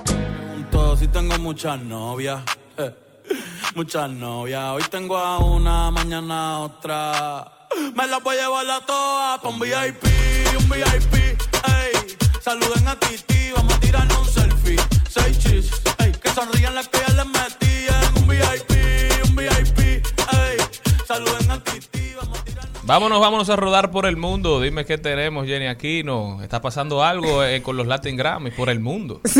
preguntó si tengo muchas novias. eh. Muchas novias. Hoy tengo a una, mañana a otra. Me las voy a llevar a todas pa' un VIP, un VIP. Ey. Saluden a Titi, vamos a tirarnos un selfie. Seis chis, ey. Que sonrían las que ya les metían. Un VIP, un VIP. Ey. Saluden a Titi, vamos a tirarnos Vámonos, vámonos a rodar por el mundo. Dime qué tenemos, Jenny Aquino. ¿Está pasando algo eh, con los Latin Grammy por el mundo?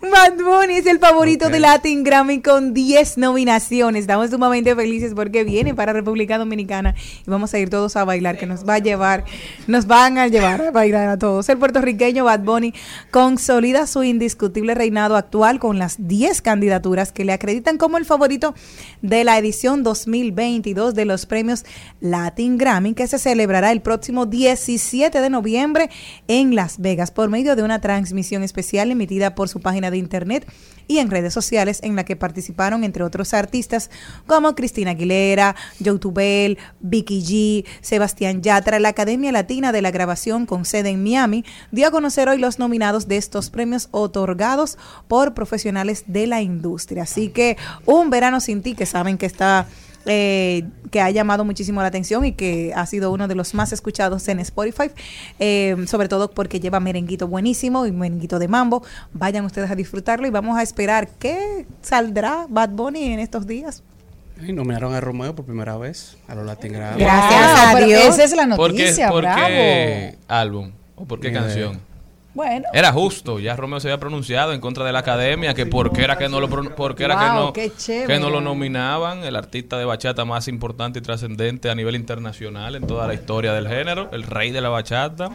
Bad Bunny es el favorito Ok. de Latin Grammy con 10 nominaciones. Estamos sumamente felices porque viene para República Dominicana y vamos a ir todos a bailar, que nos va a llevar, nos van a llevar a bailar a todos. El puertorriqueño Bad Bunny consolida su indiscutible reinado actual con las 10 candidaturas que le acreditan como el favorito de la edición 2022 de los premios Latin Grammy que se celebrará el próximo 17 de noviembre en Las Vegas por medio de una transmisión especial emitida por su página de internet y en redes sociales en la que participaron entre otros artistas como Cristina Aguilera, Joe Tubel, Vicky G, Sebastián Yatra. La Academia Latina de la Grabación con sede en Miami dio a conocer hoy los nominados de estos premios otorgados por profesionales de la industria. Así que un verano sin ti que saben que está eh, que ha llamado muchísimo la atención y que ha sido uno de los más escuchados en Spotify, eh, sobre todo porque lleva merenguito buenísimo y merenguito de mambo. Vayan ustedes a disfrutarlo y vamos a esperar qué saldrá Bad Bunny en estos días. Y nominaron a Romeo por primera vez a los Latin Grammy. Gracias Wow, a Dios. Esa es la ¿Por qué, noticia, por bravo. qué álbum? ¿O por qué Ni idea. canción? Bueno, Era justo, ya Romeo se había pronunciado en contra de la academia, que por qué era que no lo, pro- por qué era que no, que no lo nominaban, el artista de bachata más importante y trascendente a nivel internacional en toda la historia del género, el rey de la bachata.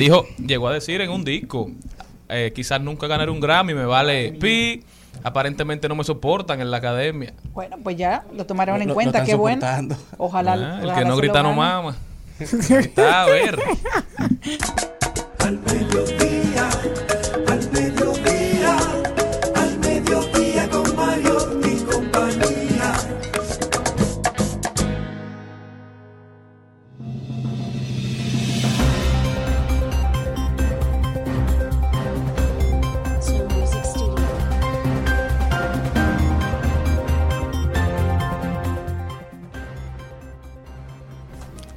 Dijo, llegó a decir en un disco, eh, quizás nunca ganaré un Grammy, me vale pi, aparentemente no me soportan en la academia. bueno, pues ya lo tomaron en lo- cuenta, lo qué bueno. Ojalá. Ah, el ojalá que no grita no mama. Está a ver. Al mediodía,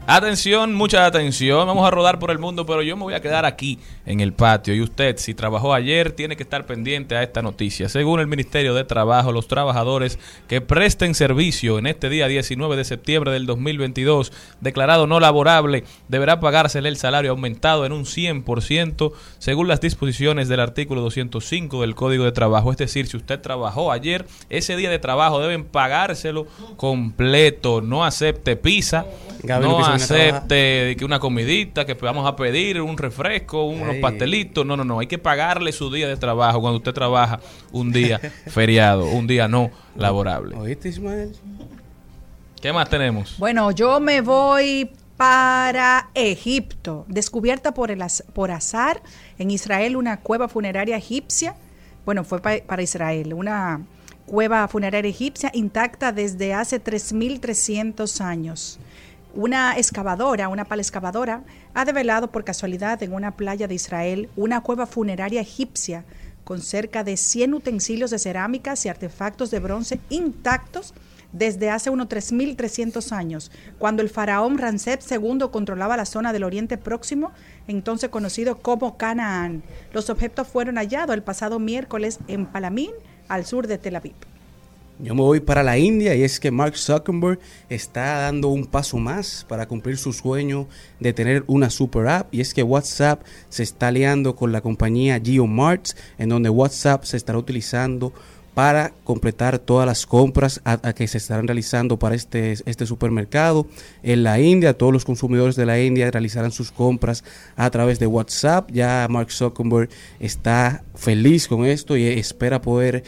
Atención, mucha atención. Vamos a rodar por el mundo, pero yo me voy a quedar aquí en el patio. Y usted, si trabajó ayer, tiene que estar pendiente a esta noticia. Según el Ministerio de Trabajo, los trabajadores que presten servicio en este día 19 de septiembre del 2022, declarado no laborable, deberá pagársele el salario aumentado en un 100% según las disposiciones del artículo 205 del Código de Trabajo. Es decir, si usted trabajó ayer, ese día de trabajo deben pagárselo completo. No acepte pizza. Gaby no acepte de que una comidita, que vamos a pedir un refresco, unos Ay. pastelitos. No, no, no. Hay que pagarle su día de trabajo cuando usted trabaja un día feriado, un día no laborable. ¿Oíste, Ismael? ¿Qué más tenemos? Bueno, yo me voy para Egipto. Descubierta por, el az- por azar en Israel una cueva funeraria egipcia. Bueno, fue pa- para Israel. Una cueva funeraria egipcia intacta desde hace 3.300 años. Una excavadora, una pala excavadora, ha develado por casualidad en una playa de Israel una cueva funeraria egipcia con cerca de 100 utensilios de cerámicas y artefactos de bronce intactos desde hace unos 3.300 años, cuando el faraón Ramsés II controlaba la zona del Oriente Próximo, entonces conocido como Canaán. Los objetos fueron hallados el pasado miércoles en Palamín, al sur de Tel Aviv. Yo me voy para la India y es que Mark Zuckerberg está dando un paso más para cumplir su sueño de tener una super app y es que WhatsApp se está aliando con la compañía GeoMarts en donde WhatsApp se estará utilizando para completar todas las compras a, que se estarán realizando para este, este supermercado. En la India, todos los consumidores de la India realizarán sus compras a través de WhatsApp. Ya Mark Zuckerberg está feliz con esto y espera poder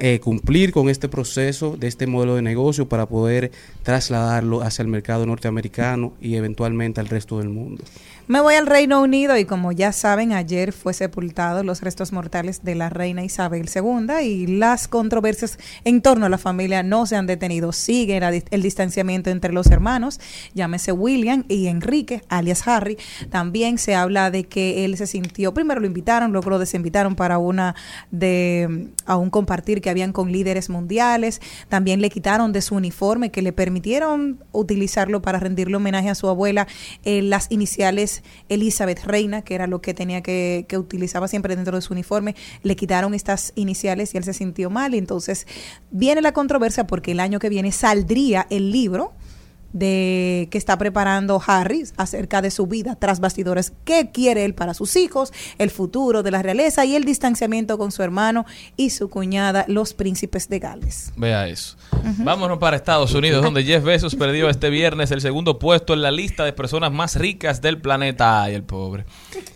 eh, cumplir con este proceso de este modelo de negocio para poder trasladarlo hacia el mercado norteamericano y eventualmente al resto del mundo. Me voy al Reino Unido y como ya saben, ayer fue sepultado los restos mortales de la reina Isabel II y las controversias en torno a la familia no se han detenido. Sigue el distanciamiento entre los hermanos, llámese William y Enrique, alias Harry. También se habla de que él se sintió, primero lo invitaron, luego lo desinvitaron para una de a un compartir que habían con líderes mundiales. También le quitaron de su uniforme que le permitieron utilizarlo para rendirle homenaje a su abuela las iniciales Elizabeth Reina, que era lo que tenía que, que utilizaba siempre dentro de su uniforme. Le quitaron estas iniciales y él se sintió mal. Entonces viene la controversia porque el año que viene saldría el libro de que está preparando Harry acerca de su vida tras bastidores, qué quiere él para sus hijos, el futuro de la realeza y el distanciamiento con su hermano y su cuñada, los príncipes de Gales. Vea eso. Vámonos para Estados Unidos, donde Jeff Bezos perdió este viernes el segundo puesto en la lista de personas más ricas del planeta. Ay, el pobre.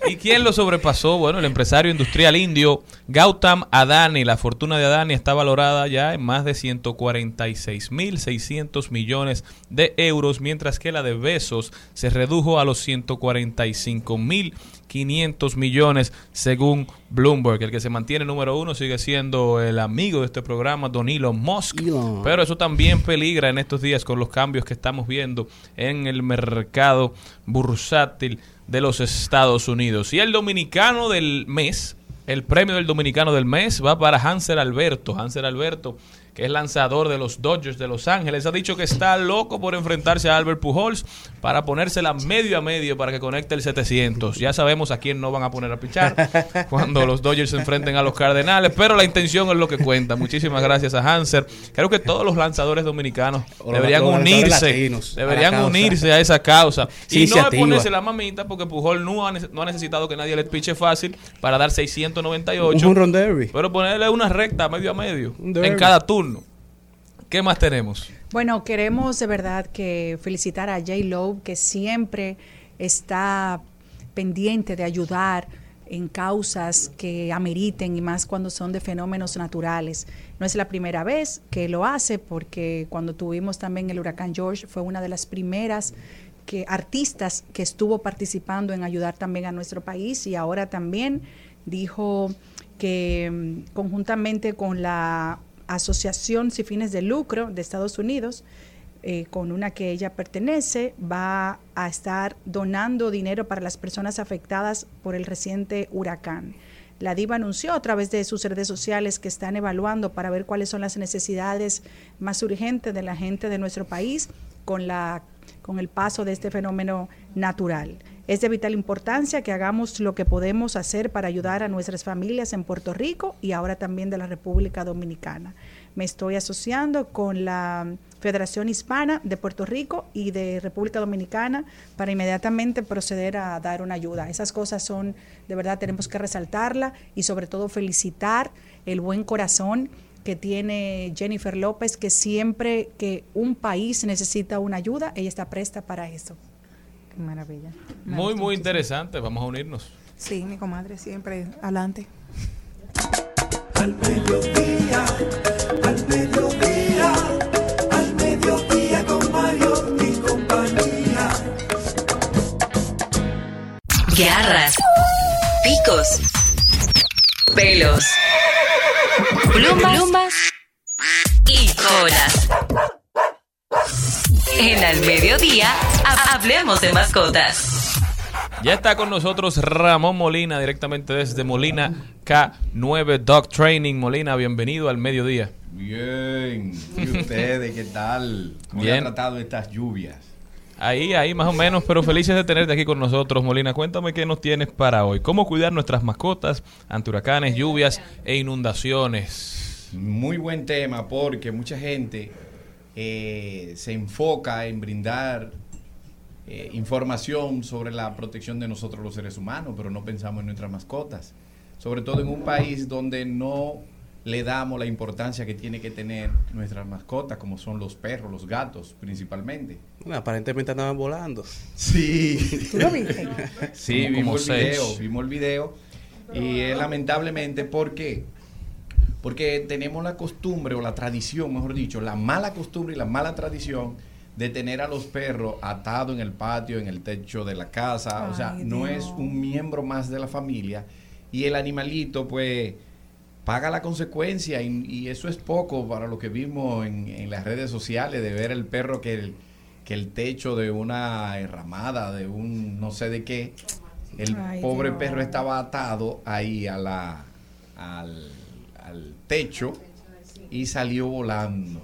¿Y quién lo sobrepasó? Bueno, el empresario industrial indio Gautam Adani. La fortuna de Adani está valorada ya en más de 146.600 millones de euros, mientras que la de Bezos se redujo a los 145.500 millones según Bloomberg. El que se mantiene número uno sigue siendo el amigo de este programa, Don Elon Musk. Elon. Pero eso también peligra en estos días con los cambios que estamos viendo en el mercado bursátil de los Estados Unidos. Y el dominicano del mes, el premio del dominicano del mes va para Hanser Alberto. Hanser Alberto, que es lanzador de los Dodgers de Los Ángeles, ha dicho que está loco por enfrentarse a Albert Pujols para ponérsela medio a medio para que conecte el 700. Ya sabemos a quién no van a poner a pichar cuando los Dodgers se enfrenten a los Cardenales, pero la intención es lo que cuenta. Muchísimas gracias a Hanser. Creo que todos los lanzadores dominicanos los- deberían los unirse, latinos deberían unirse a esa causa. Sí, y no es ponerse la mamita porque Pujol no ha, no ha necesitado que nadie le piche fácil para dar Un 698. home run derby. Pero ponerle una recta medio a medio Un en cada turno. ¿Qué más tenemos? Bueno, queremos de verdad que felicitar a J. Lowe, que siempre está pendiente de ayudar en causas que ameriten y más cuando son de fenómenos naturales. No es la primera vez que lo hace porque cuando tuvimos también el huracán George fue una de las primeras que artistas que estuvo participando en ayudar también a nuestro país y ahora también dijo que mm, conjuntamente con la Asociación Sin Fines de Lucro de Estados Unidos, eh, con una que ella pertenece, va a estar donando dinero para las personas afectadas por el reciente huracán. La diva anunció a través de sus redes sociales que están evaluando para ver cuáles son las necesidades más urgentes de la gente de nuestro país con, la, con el paso de este fenómeno natural. Es de vital importancia que hagamos lo que podemos hacer para ayudar a nuestras familias en Puerto Rico y ahora también de la República Dominicana. Me estoy asociando con la Federación Hispana de Puerto Rico y de República Dominicana para inmediatamente proceder a dar una ayuda. Esas cosas son, de verdad, tenemos que resaltarla y sobre todo felicitar el buen corazón que tiene Jennifer López, que siempre que un país necesita una ayuda, ella está presta para eso. Qué maravilla. Me Muy, muy muchísimo. interesante. Vamos a unirnos. Sí, mi comadre, siempre adelante. Al mediodía, al mediodía, al mediodía con Mario y compañía. Garras, picos, pelos, plumas, plumas y colas. En Al Mediodía, ha- hablemos de mascotas. Ya está con nosotros Ramón Molina, directamente desde Molina K9 Dog Training. Molina, bienvenido al mediodía. Bien, ¿y ustedes qué tal? ¿Cómo le Bien. han tratado estas lluvias? Ahí, ahí más o menos, pero felices de tenerte aquí con nosotros, Molina. Cuéntame qué nos tienes para hoy. ¿Cómo cuidar nuestras mascotas ante huracanes, lluvias e inundaciones? Muy buen tema porque mucha gente eh, se enfoca en brindar eh, información sobre la protección de nosotros los seres humanos, pero no pensamos en nuestras mascotas. Sobre todo en un país donde no le damos la importancia que tiene que tener nuestras mascotas, como son los perros, los gatos principalmente. Bueno, aparentemente andaban volando. Sí. ¿Tú lo viste? Sí, Como- vimos como el seis. video, vimos el video. Y eh, lamentablemente, ¿por qué? Porque tenemos la costumbre, o la tradición, mejor dicho, la mala costumbre y la mala tradición de tener a los perros atados en el patio, en el techo de la casa. o sea, no es un miembro más de la familia. Y el animalito, pues, paga la consecuencia. Y, y eso es poco para lo que vimos en, en las redes sociales, de ver el perro que el, que el techo de una enramada, de un no sé de qué, el Ay, pobre Dios. perro estaba atado ahí a la, al, al techo y salió volando.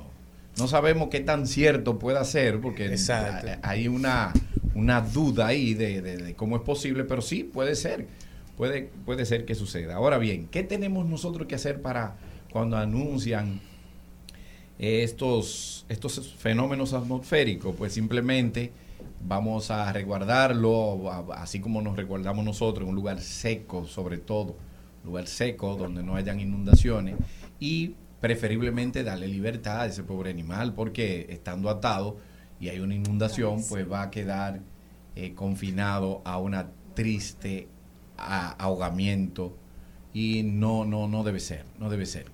No sabemos qué tan cierto pueda ser, porque Exacto. ha- hay una, una duda ahí de, de- de cómo es posible, pero sí, puede ser. Puede, puede ser que suceda. Ahora bien, ¿qué tenemos nosotros que hacer para cuando anuncian estos, estos fenómenos atmosféricos? Pues simplemente vamos a resguardarlo, así como nos resguardamos nosotros, en un lugar seco, sobre todo, lugar seco donde no hayan inundaciones y preferiblemente darle libertad a ese pobre animal porque estando atado y hay una inundación, pues va a quedar eh, confinado a una triste a- ahogamiento y no, no, no debe ser, no debe ser.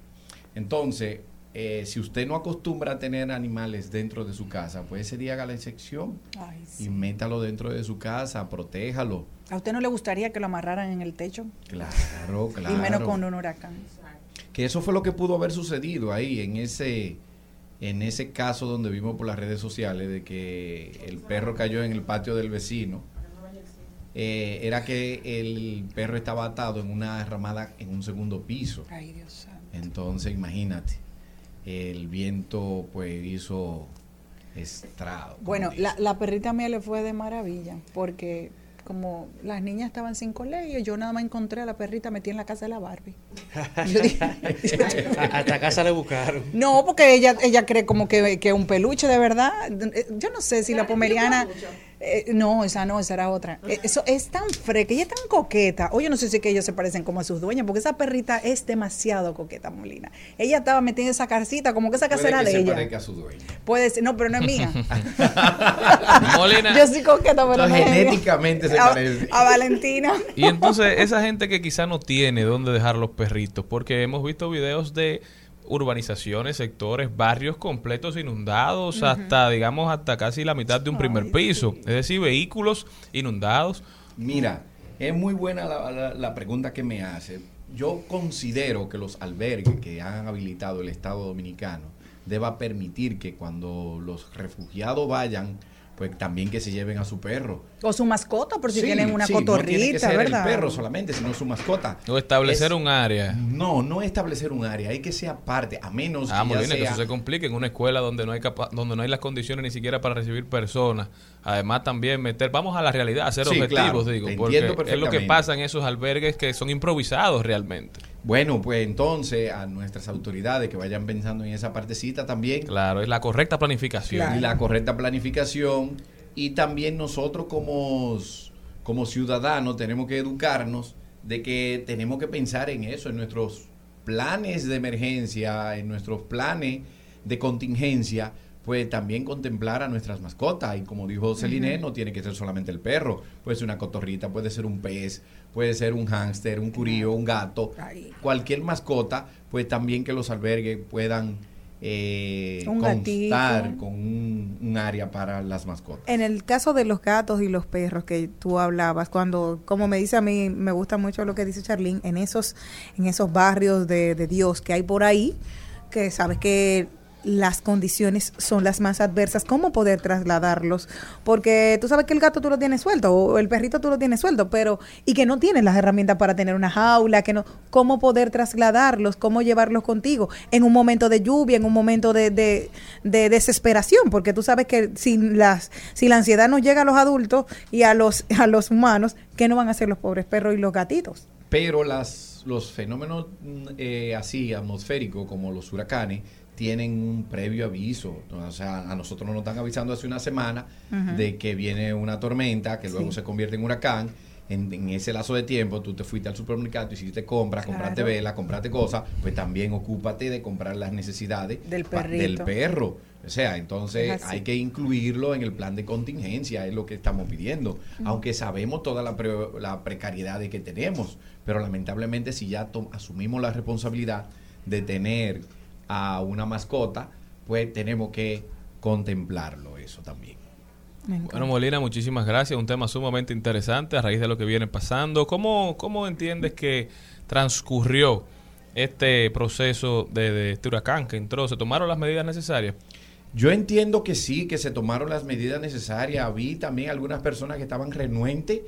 Entonces, eh, si usted no acostumbra a tener animales dentro de su casa, pues ese día haga la excepción Ay, y métalo dentro de su casa, protéjalo. ¿A usted no le gustaría que lo amarraran en el techo? Claro, claro. Y menos con un huracán. Que eso fue lo que pudo haber sucedido ahí en ese en ese caso donde vimos por las redes sociales de que el perro cayó en el patio del vecino. eh, era que el perro estaba atado en una ramada en un segundo piso. Ay, Dios santo. Entonces, imagínate, el viento pues hizo estrado. Bueno, la, la perrita mía le fue de maravilla, porque como las niñas estaban sin colegio, yo nada más encontré a la perrita metida en la casa de la Barbie. Yo dije, Hasta casa le buscaron. no, porque ella ella cree como que, que un peluche de verdad. Yo no sé si la pomeriana... eh, no, esa no, esa era otra. Eh, Eso es tan fresca, ella es tan coqueta. Oye, no sé si es que ellos se parecen como a sus dueñas, porque esa perrita es demasiado coqueta, Molina. Ella estaba metida en esa casita, como que esa casa era de se ella. parezca a su dueño. Puede ser, no, pero no es mía. Molina. Yo soy coqueta, pero Entonces, no es mía. genéticamente se a, parece. a Valentina. Y entonces esa gente que quizá no tiene dónde dejar los perritos, porque hemos visto videos de urbanizaciones, sectores, barrios completos inundados, hasta digamos hasta casi la mitad de un primer Ay, piso, es decir, vehículos inundados. Mira, es muy buena la, la- la pregunta que me hace. Yo considero que los albergues que han habilitado el Estado Dominicano deba permitir que cuando los refugiados vayan, pues también que se lleven a su perro. O su mascota, por si Sí, tienen una sí, no tiene que cotorrita, ser ¿verdad? el perro solamente, sino su mascota. O establecer Es- un área. No, no establecer un área, hay que sea parte, a menos Ah, que ya Molina, que sea- eso se complica en una escuela donde no hay capa- donde no hay las condiciones ni siquiera para recibir personas. Además también meter, vamos a la realidad, hacer Sí, objetivos, claro, digo, te porque es lo que pasa en esos albergues que son improvisados realmente. Bueno, pues entonces a nuestras autoridades que vayan pensando en esa partecita también. Claro, es la correcta planificación. y la correcta planificación y también nosotros como, como ciudadanos tenemos que educarnos de que tenemos que pensar en eso, en nuestros planes de emergencia, en nuestros planes de contingencia, pues también contemplar a nuestras mascotas. Y como dijo Celine, no tiene que ser solamente el perro, puede ser una cotorrita, puede ser un pez, puede ser un hámster, un curío, un gato, cualquier mascota, pues también que los albergues puedan eh, Un constar gatito. con un, un área para las mascotas. En el caso de los gatos y los perros que tú hablabas, cuando, como me dice a mí, me gusta mucho lo que dice Charlene, en esos, en esos barrios de, de Dios que hay por ahí, que sabes que las condiciones son las más adversas, ¿cómo poder trasladarlos? Porque tú sabes que el gato tú lo tienes suelto o el perrito tú lo tienes suelto, pero y que no tienes las herramientas para tener una jaula, que no, ¿cómo poder trasladarlos? ¿Cómo llevarlos contigo? En un momento de lluvia, en un momento de, de, de desesperación, porque tú sabes que si, las, si la ansiedad nos llega a los adultos y a los, a los humanos, ¿qué no van a hacer los pobres perros y los gatitos? Pero las, los fenómenos mm, eh, así atmosféricos como los huracanes tienen un previo aviso. O sea, a nosotros nos están avisando hace una semana de que viene una tormenta que luego se convierte en huracán en, en ese lazo de tiempo tú te fuiste al supermercado, hiciste compras, Claro. compraste vela, compraste cosas, pues también ocúpate de comprar las necesidades Del perro. O sea, entonces hay que incluirlo en el plan de contingencia, es lo que estamos pidiendo. Aunque sabemos toda la, pre- la precariedad de que tenemos, pero lamentablemente si ya asumimos la responsabilidad de tener a una mascota, pues tenemos que contemplarlo eso también. Bueno, Molina, muchísimas gracias. Un tema sumamente interesante a raíz de lo que viene pasando. ¿Cómo, cómo entiendes que transcurrió este proceso de, de este huracán que entró? ¿Se tomaron las medidas necesarias? Yo entiendo que sí, que se tomaron las medidas necesarias. Vi también algunas personas que estaban renuentes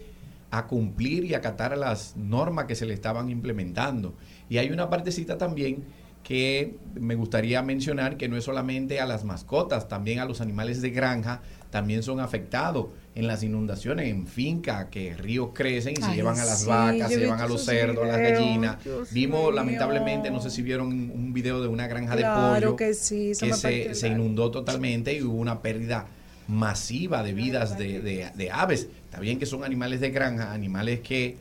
a cumplir y acatar las normas que se le estaban implementando. Y hay una partecita también que me gustaría mencionar que no es solamente a las mascotas, también a los animales de granja también son afectados en las inundaciones, en finca, que ríos crecen y se Ay, llevan a las sí, vacas, se llevan a los cerdos, a las gallinas. Dios Vimos mío. lamentablemente, no sé si vieron un video de una granja de pollo que sí, se, inundó totalmente y hubo una pérdida masiva de vidas de, de- de aves. Está bien que son animales de granja, animales que,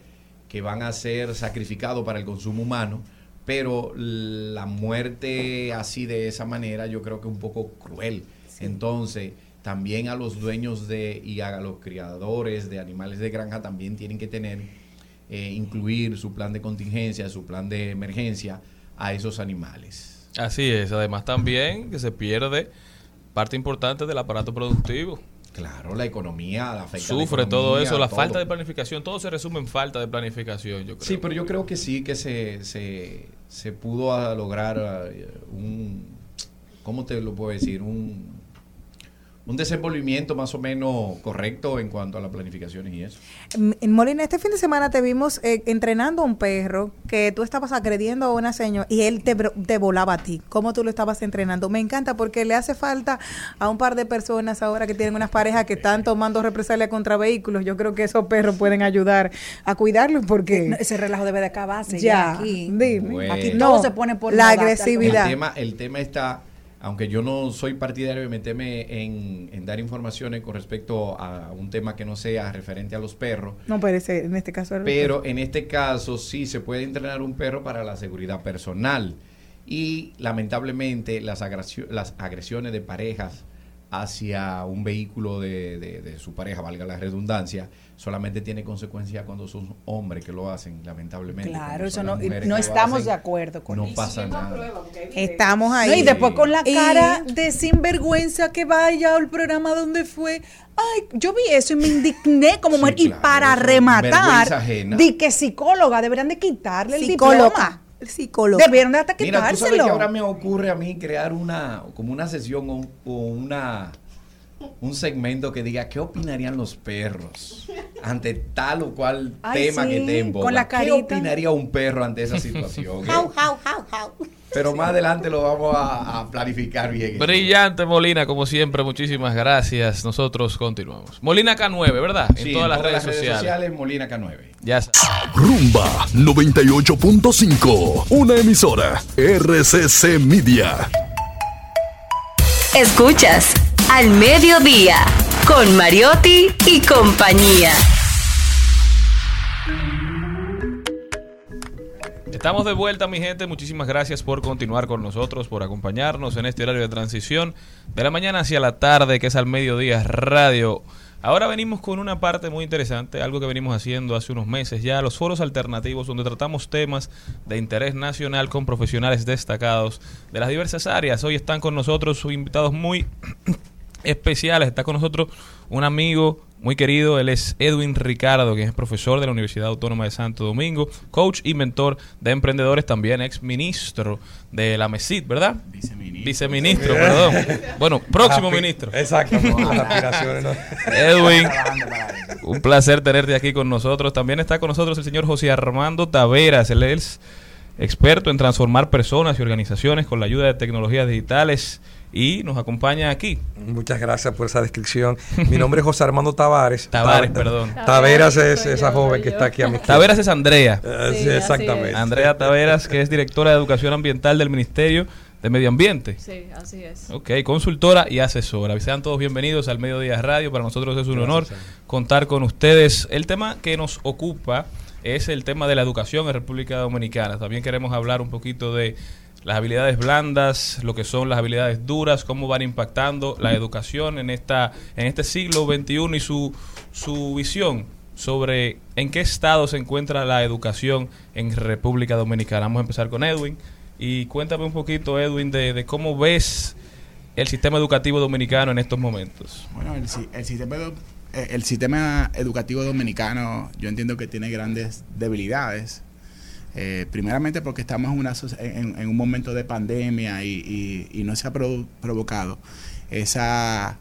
que van a ser sacrificados para el consumo humano, pero la muerte así de esa manera yo creo que es un poco cruel. Entonces, también a los dueños de y a los criadores de animales de granja también tienen que tener, eh, incluir su plan de contingencia, su plan de emergencia a esos animales. Así es. Además también que se pierde parte importante del aparato productivo. Claro, la economía afecta la Sufre todo eso, la todo. falta de planificación, todo se resume en falta de planificación, yo creo. Sí, pero yo creo que sí, que se, se, se pudo lograr eh, un, ¿cómo te lo puedo decir? Un, un desenvolvimiento más o menos correcto en cuanto a las planificaciones y eso. M- En Molina, este fin de semana te vimos eh, entrenando a un perro que tú estabas agrediendo a una señora y él te, bro- te volaba a ti. ¿Cómo tú lo estabas entrenando? Me encanta porque le hace falta a un par de personas ahora que tienen unas parejas que están tomando represalia contra vehículos. Yo creo que esos perros pueden ayudar a cuidarlos porque... No, ese relajo debe de acabarse Ya, ya, aquí. dime. Bueno. Aquí No, todo se pone por la moda. agresividad. El tema, el tema está, aunque yo no soy partidario de meterme en, en dar informaciones con respecto a un tema que no sea referente a los perros, No puede ser, en este caso... Pero en este caso sí se puede entrenar un perro para la seguridad personal. Y lamentablemente las agresiones de parejas hacia un vehículo de, de- de su pareja, valga la redundancia, solamente tiene consecuencias cuando son hombres que lo hacen, lamentablemente. Claro, eso no, no estamos hacen, de acuerdo con No eso. pasa nada. Estamos ahí. No, y después con la Y- cara de sinvergüenza que vaya al programa donde fue. Ay, yo vi eso y me indigné como Sí, mujer. y para rematar, di que psicóloga, deberían de quitarle el Psicóloga. diploma. Psicóloga. Debieron de hasta Mira, tú sabes que ahora me ocurre a mí crear una, como una sesión o, o una, un segmento que diga qué opinarían los perros ante tal o cual Ay, tema sí, que te ¿Qué opinaría un perro ante esa situación? eh? How, how, how, how. Pero más adelante lo vamos a, a planificar bien. Brillante Molina, como siempre, muchísimas gracias. Nosotros continuamos. Molina K9, ¿verdad? Sí, en todas las redes, sociales. Molina K9. Ya sabes. Rumba 98.5, una emisora RCC Media. Escuchas Al Mediodía con Mariotti y compañía. Estamos de vuelta, mi gente. Muchísimas gracias por continuar con nosotros, por acompañarnos en este horario de transición de la mañana hacia la tarde, que es al mediodía radio. Ahora venimos con una parte muy interesante, algo que venimos haciendo hace unos meses ya, los foros alternativos, donde tratamos temas de interés nacional con profesionales destacados de las diversas áreas. Hoy están con nosotros invitados muy especiales. Está con nosotros un amigo muy querido, él es Edwin Ricardo, que es profesor de la Universidad Autónoma de Santo Domingo, coach y mentor de emprendedores, también ex ministro de la MESID, ¿verdad? Viceministro. Viceministro, perdón. Bueno, próximo ministro. Exacto. Edwin, un placer tenerte aquí con nosotros. También está con nosotros el señor José Armando Taveras, él es experto en transformar personas y organizaciones con la ayuda de tecnologías digitales y nos acompaña aquí. Muchas gracias por esa descripción. Mi nombre es José Armando Tavares. Tavares, Ta- perdón. Taveras es esa joven que está aquí a mi. Taveras es Andrea. Eh, sí, exactamente. Andrea Taveras, que es directora de Educación Ambiental del Ministerio de medio ambiente. Sí, así es. Ok, consultora y asesora. Sean todos bienvenidos al Mediodía Radio. Para nosotros es un honor contar con ustedes. El tema que nos ocupa es el tema de la educación en República Dominicana. También queremos hablar un poquito de las habilidades blandas, lo que son las habilidades duras, cómo van impactando la educación en esta en este siglo XXI y su, su visión sobre en qué estado se encuentra la educación en República Dominicana. Vamos a empezar con Edwin. Y cuéntame un poquito, Edwin, de, de cómo ves el sistema educativo dominicano en estos momentos. Bueno, el, el sistema eh, el sistema educativo dominicano yo entiendo que tiene grandes debilidades. Eh, primeramente porque estamos en, una, en, en un momento de pandemia y, no se ha provo- provocado esa,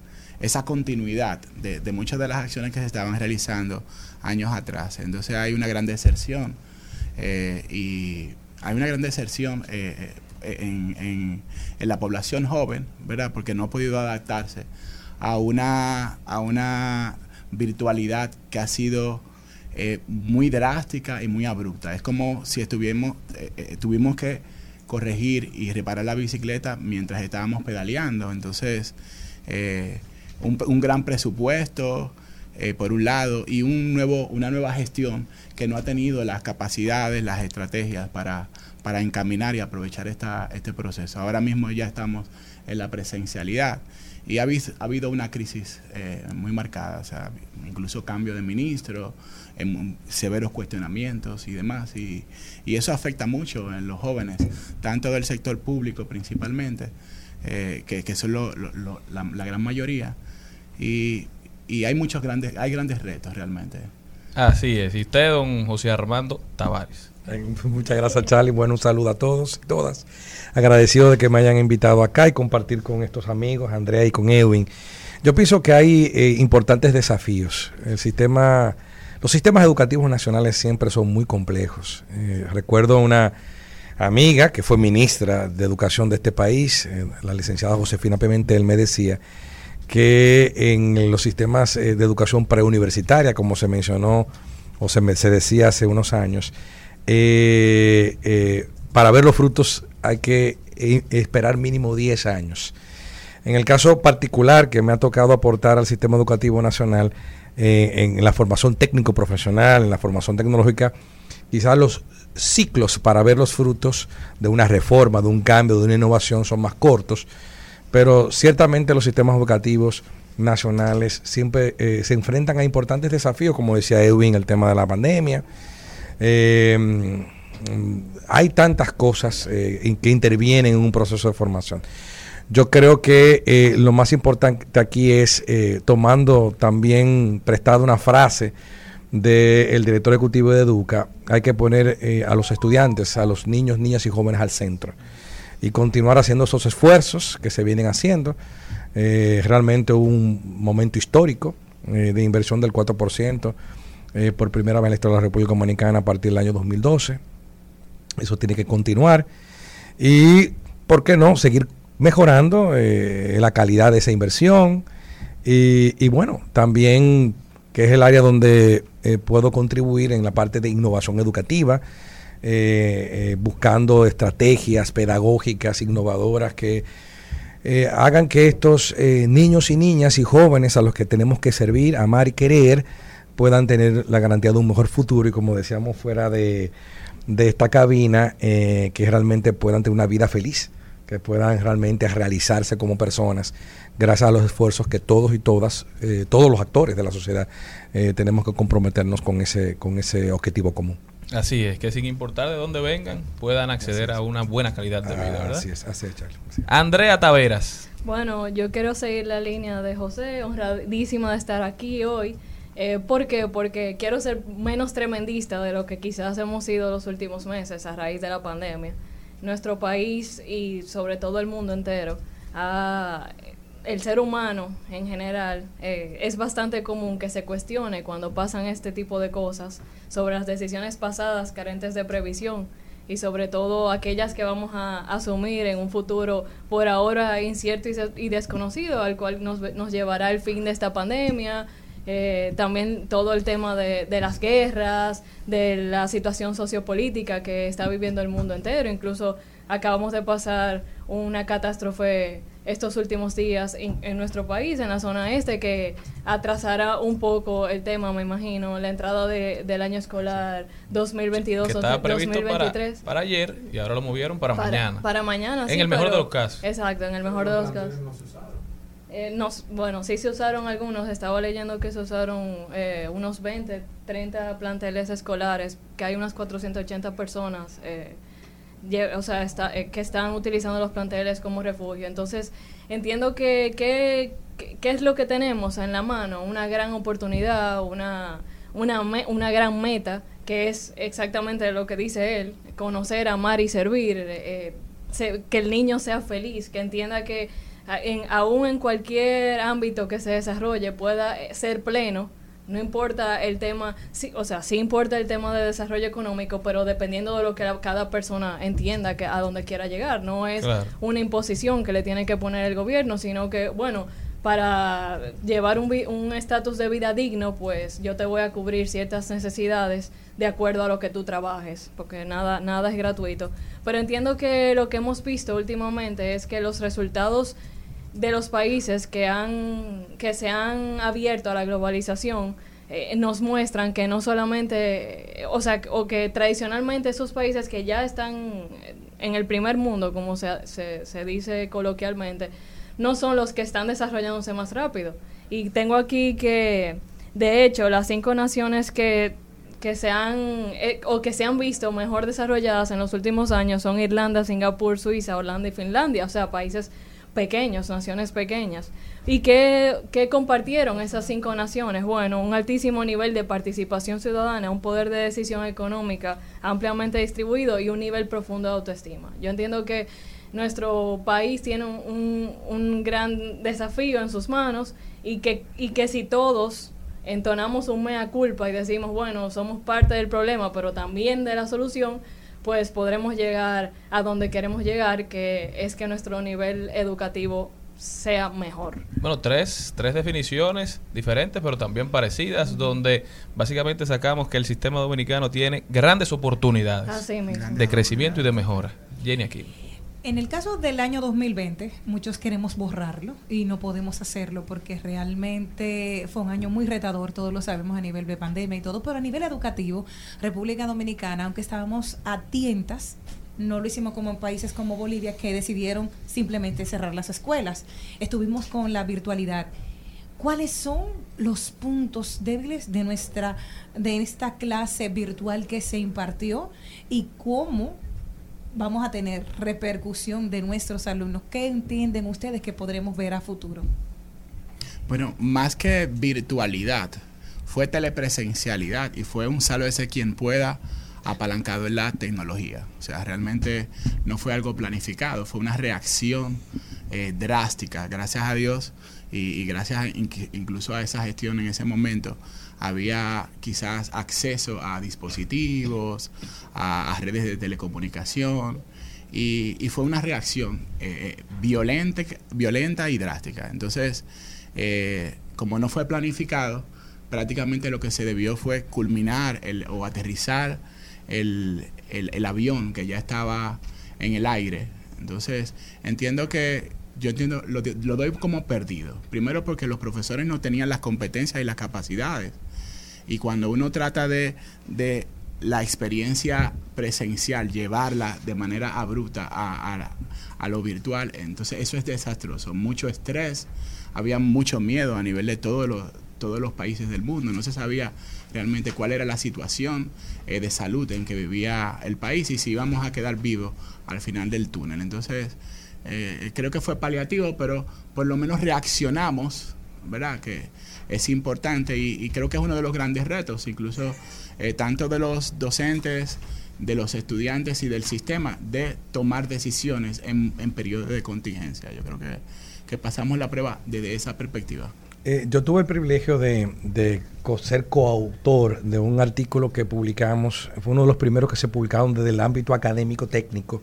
continuidad de, muchas de las acciones que se estaban realizando años atrás. Entonces hay una gran deserción eh, y hay una gran deserción eh, eh, en, la población joven, ¿verdad? Porque no ha podido adaptarse a una virtualidad que ha sido eh, muy drástica y muy abrupta. Es como si estuviéramos, eh, eh, tuvimos que corregir y reparar la bicicleta mientras estábamos pedaleando. Entonces, eh, un, un gran presupuesto, por un lado, y un nuevo, una nueva gestión que no ha tenido las capacidades, las estrategias para, para encaminar y aprovechar esta, este proceso. Ahora mismo ya estamos en la presencialidad y ha habido una crisis eh, muy marcada, o sea, incluso cambio de ministro, em, severos cuestionamientos y demás, y, y eso afecta mucho en los jóvenes, tanto del sector público principalmente, eh, que, que son lo- lo- lo- la, la gran mayoría, y, y hay muchos grandes, hay grandes retos realmente. Así es. Y usted, don José Armando Tavares. Muchas gracias, Charlie. Bueno, un saludo a todos y todas. Agradecido de que me hayan invitado acá y compartir con estos amigos, Andrea y con Edwin. Yo pienso que hay eh, importantes desafíos. El sistema, los sistemas educativos nacionales siempre son muy complejos. Eh, recuerdo una amiga que fue ministra de Educación de este país, eh, la licenciada Josefina Pimentel, me decía que en los sistemas eh, de educación preuniversitaria, como se mencionó o se, me- se decía hace unos años, eh, para ver los frutos hay que esperar mínimo 10 años. En el caso particular que me ha tocado aportar al sistema educativo nacional, en la formación técnico-profesional, en la formación tecnológica, quizás los ciclos para ver los frutos de una reforma, de un cambio, de una innovación son más cortos, pero ciertamente los sistemas educativos nacionales siempre eh, se enfrentan a importantes desafíos, como decía Edwin, el tema de la pandemia. Eh, mm, hay tantas cosas eh, que intervienen en un proceso de formación. Yo creo que eh, lo más importante aquí es, eh, tomando también prestada una frase del director ejecutivo de Educa, hay que poner eh, a los estudiantes, a los niños, niñas y jóvenes al centro y continuar haciendo esos esfuerzos que se vienen haciendo. Eh, realmente un momento histórico eh, de inversión del 4% eh, por primera vez en la historia de la República Dominicana a partir del año 2012. Eso tiene que continuar. Y, ¿por qué no?, seguir mejorando eh, la calidad de esa inversión. Y, bueno, también que es el área donde eh, puedo contribuir en la parte de innovación educativa, eh, buscando estrategias pedagógicas innovadoras que hagan que estos niños y niñas y jóvenes a los que tenemos que servir, amar y querer puedan tener la garantía de un mejor futuro y como decíamos fuera de, de esta cabina, que realmente puedan tener una vida feliz, que puedan realmente realizarse como personas gracias a los esfuerzos que todos y todas, eh, todos los actores de la sociedad eh, tenemos que comprometernos con ese, con ese objetivo común. Así es, que sin importar de dónde vengan, puedan acceder a una buena calidad de vida, ¿verdad? Así es, así es, Charlie. Andrea Taveras. Bueno, yo quiero seguir la línea de José, honradísima de estar aquí hoy. Eh, ¿Por qué? Porque quiero ser menos tremendista de lo que quizás hemos sido los últimos meses a raíz de la pandemia. Nuestro país y sobre todo el mundo entero, el ser humano en general, eh, es bastante común que se cuestione cuando pasan este tipo de cosas sobre las decisiones pasadas carentes de previsión y sobre todo aquellas que vamos a asumir en un futuro por ahora incierto y, desconocido, al cual nos, nos llevará el fin de esta pandemia, eh, también todo el tema de, de las guerras, de la situación sociopolítica que está viviendo el mundo entero. Incluso acabamos de pasar una catástrofe estos últimos días en, en nuestro país, en la zona este, que atrasará un poco el tema, me imagino, la entrada de- del año escolar 2022 que o estaba previsto para, 2023. para ayer y ahora lo movieron para, mañana. Para mañana, En sí, el mejor pero- de los casos. Exacto, en el mejor de los casos. Eh, no, bueno, sí se usaron algunos. Estaba leyendo que se usaron eh, unos 20, 30 planteles escolares, que hay unas 480 personas eh, o sea, eh, que están utilizando los planteles como refugio. Entonces, entiendo que, ¿qué es lo que tenemos en la mano? Una gran oportunidad, una, una, me- una gran meta, que es exactamente lo que dice él, conocer, amar y servir, eh, se- que el niño sea feliz, que entienda que en, aún en cualquier ámbito que se desarrolle pueda eh, ser pleno, no importa el tema, sí, o sea, sí importa el tema de desarrollo económico, pero dependiendo de lo que la- cada persona entienda que a dónde quiera llegar, no es Claro. una imposición que le tiene que poner el gobierno, sino que, bueno, para llevar un estatus de vida digno, pues yo te voy a cubrir ciertas necesidades de acuerdo a lo que tú trabajes, porque nada, nada es gratuito. Pero entiendo que lo que hemos visto últimamente es que los resultados de los países que han que se han abierto a la globalización eh, nos muestran que no solamente o sea o que tradicionalmente esos países que ya están en el primer mundo como se, se, se dice coloquialmente no son los que están desarrollándose más rápido. Y tengo aquí que de hecho las cinco naciones que que se han eh, o que se han visto mejor desarrolladas en los últimos años son Irlanda, Singapur, Suiza, Holanda y Finlandia, o sea, países pequeños, naciones pequeñas. ¿Y qué, qué compartieron esas cinco naciones? Bueno, un altísimo nivel de participación ciudadana, un poder de decisión económica ampliamente distribuido y un nivel profundo de autoestima. Yo entiendo que nuestro país tiene un, un- un gran desafío en sus manos y que, y que si todos entonamos un mea culpa y decimos, bueno, somos parte del problema, pero también de la solución, pues podremos llegar a donde queremos llegar, que es que nuestro nivel educativo sea mejor. Bueno, tres, tres definiciones diferentes, pero también parecidas, donde básicamente sacamos que el sistema dominicano tiene grandes oportunidades Así mismo. de crecimiento y de mejora. Jenny aquí. En el caso del año 2020, muchos queremos borrarlo y no podemos hacerlo porque realmente fue un año muy retador, todos lo sabemos a nivel de pandemia y todo, pero a nivel educativo, República Dominicana, aunque estábamos a tientas, no lo hicimos como en países como Bolivia que decidieron simplemente cerrar las escuelas. Estuvimos con la virtualidad. ¿Cuáles son los puntos débiles de nuestra de esta clase virtual que se impartió y cómo vamos a tener repercusión de nuestros alumnos? ¿Qué entienden ustedes que podremos ver a futuro? Bueno, más que virtualidad, fue telepresencialidad y fue un sálvese quien pueda apalancado en la tecnología. O sea, realmente no fue algo planificado, fue una reacción eh, drástica. Gracias a Dios y, gracias a- inc- incluso a esa gestión en ese momento, había quizás acceso a dispositivos, a, redes de telecomunicación. Y, fue una reacción eh, eh, violenta, violenta y drástica. Entonces, eh, como no fue planificado, prácticamente lo que se debió fue culminar el, o aterrizar el, el- avión que ya estaba en el aire. Entonces, entiendo que yo entiendo, lo doy como perdido. Primero porque los profesores no tenían las competencias y las capacidades. Y cuando uno trata de, de la experiencia presencial, llevarla de manera abrupta a, a- lo virtual, entonces eso es desastroso. Mucho estrés, había mucho miedo a nivel de todos los, todos los países del mundo. No se sabía realmente cuál era la situación eh, de salud en que vivía el país y si íbamos a quedar vivos al final del túnel. Entonces, eh, creo que fue paliativo, pero por lo menos reaccionamos, ¿verdad? Que es importante y, y creo que es uno de los grandes retos, incluso eh, tanto de los docentes, de los estudiantes y del sistema, de tomar decisiones en, en periodos de contingencia. Yo creo que, que pasamos la prueba desde esa perspectiva. Eh, yo tuve el privilegio de, de ser coautor de un artículo que publicamos, fue uno de los primeros que se publicaron desde el ámbito académico técnico.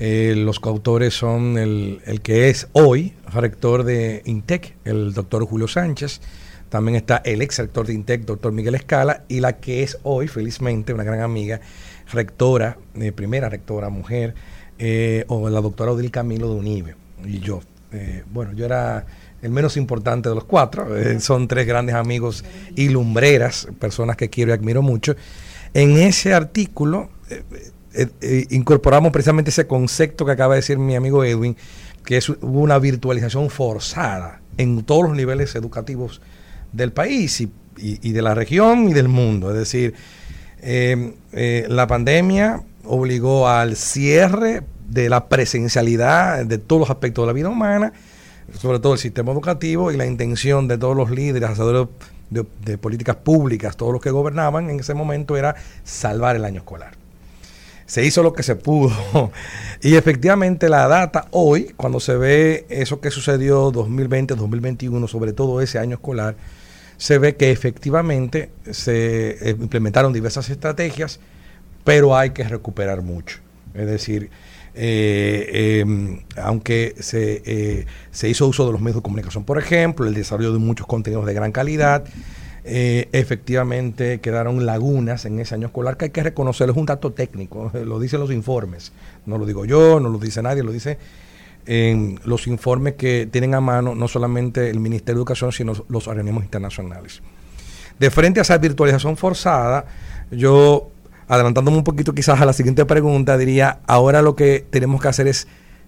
Eh, los coautores son el, el que es hoy rector de INTEC, el doctor Julio Sánchez, también está el ex rector de INTEC, doctor Miguel Escala, y la que es hoy, felizmente, una gran amiga, rectora, eh, primera rectora mujer, eh, o la doctora Odil Camilo de UNIBE, y yo. Bueno, yo era el menos importante de los cuatro, son tres grandes amigos y lumbreras, personas que quiero y admiro mucho. En ese artículo eh, eh, incorporamos precisamente ese concepto que acaba de decir mi amigo Edwin, que es una virtualización forzada en todos los niveles educativos del país y, de la región y del mundo. Es decir, eh, eh, la pandemia obligó al cierre de la presencialidad de todos los aspectos de la vida humana, sobre todo el sistema educativo y la intención de todos los líderes, hacedores de, de políticas públicas, todos los que gobernaban en ese momento era salvar el año escolar. Se hizo lo que se pudo. Y efectivamente la data hoy, cuando se ve eso que sucedió 2020, 2021, sobre todo ese año escolar, se ve que efectivamente se eh, implementaron diversas estrategias, pero hay que recuperar mucho. Es decir, eh, eh, aunque se, eh, se hizo uso de los medios de comunicación, por ejemplo, el desarrollo de muchos contenidos de gran calidad, eh, efectivamente quedaron lagunas en ese año escolar que hay que reconocerlo, es un dato técnico, lo dicen los informes, no lo digo yo, no lo dice nadie, lo dice en los informes que tienen a mano no solamente el Ministerio de Educación, sino los organismos internacionales. De frente a esa virtualización forzada, yo, adelantándome un poquito quizás a la siguiente pregunta, diría, ahora lo que tenemos que hacer es,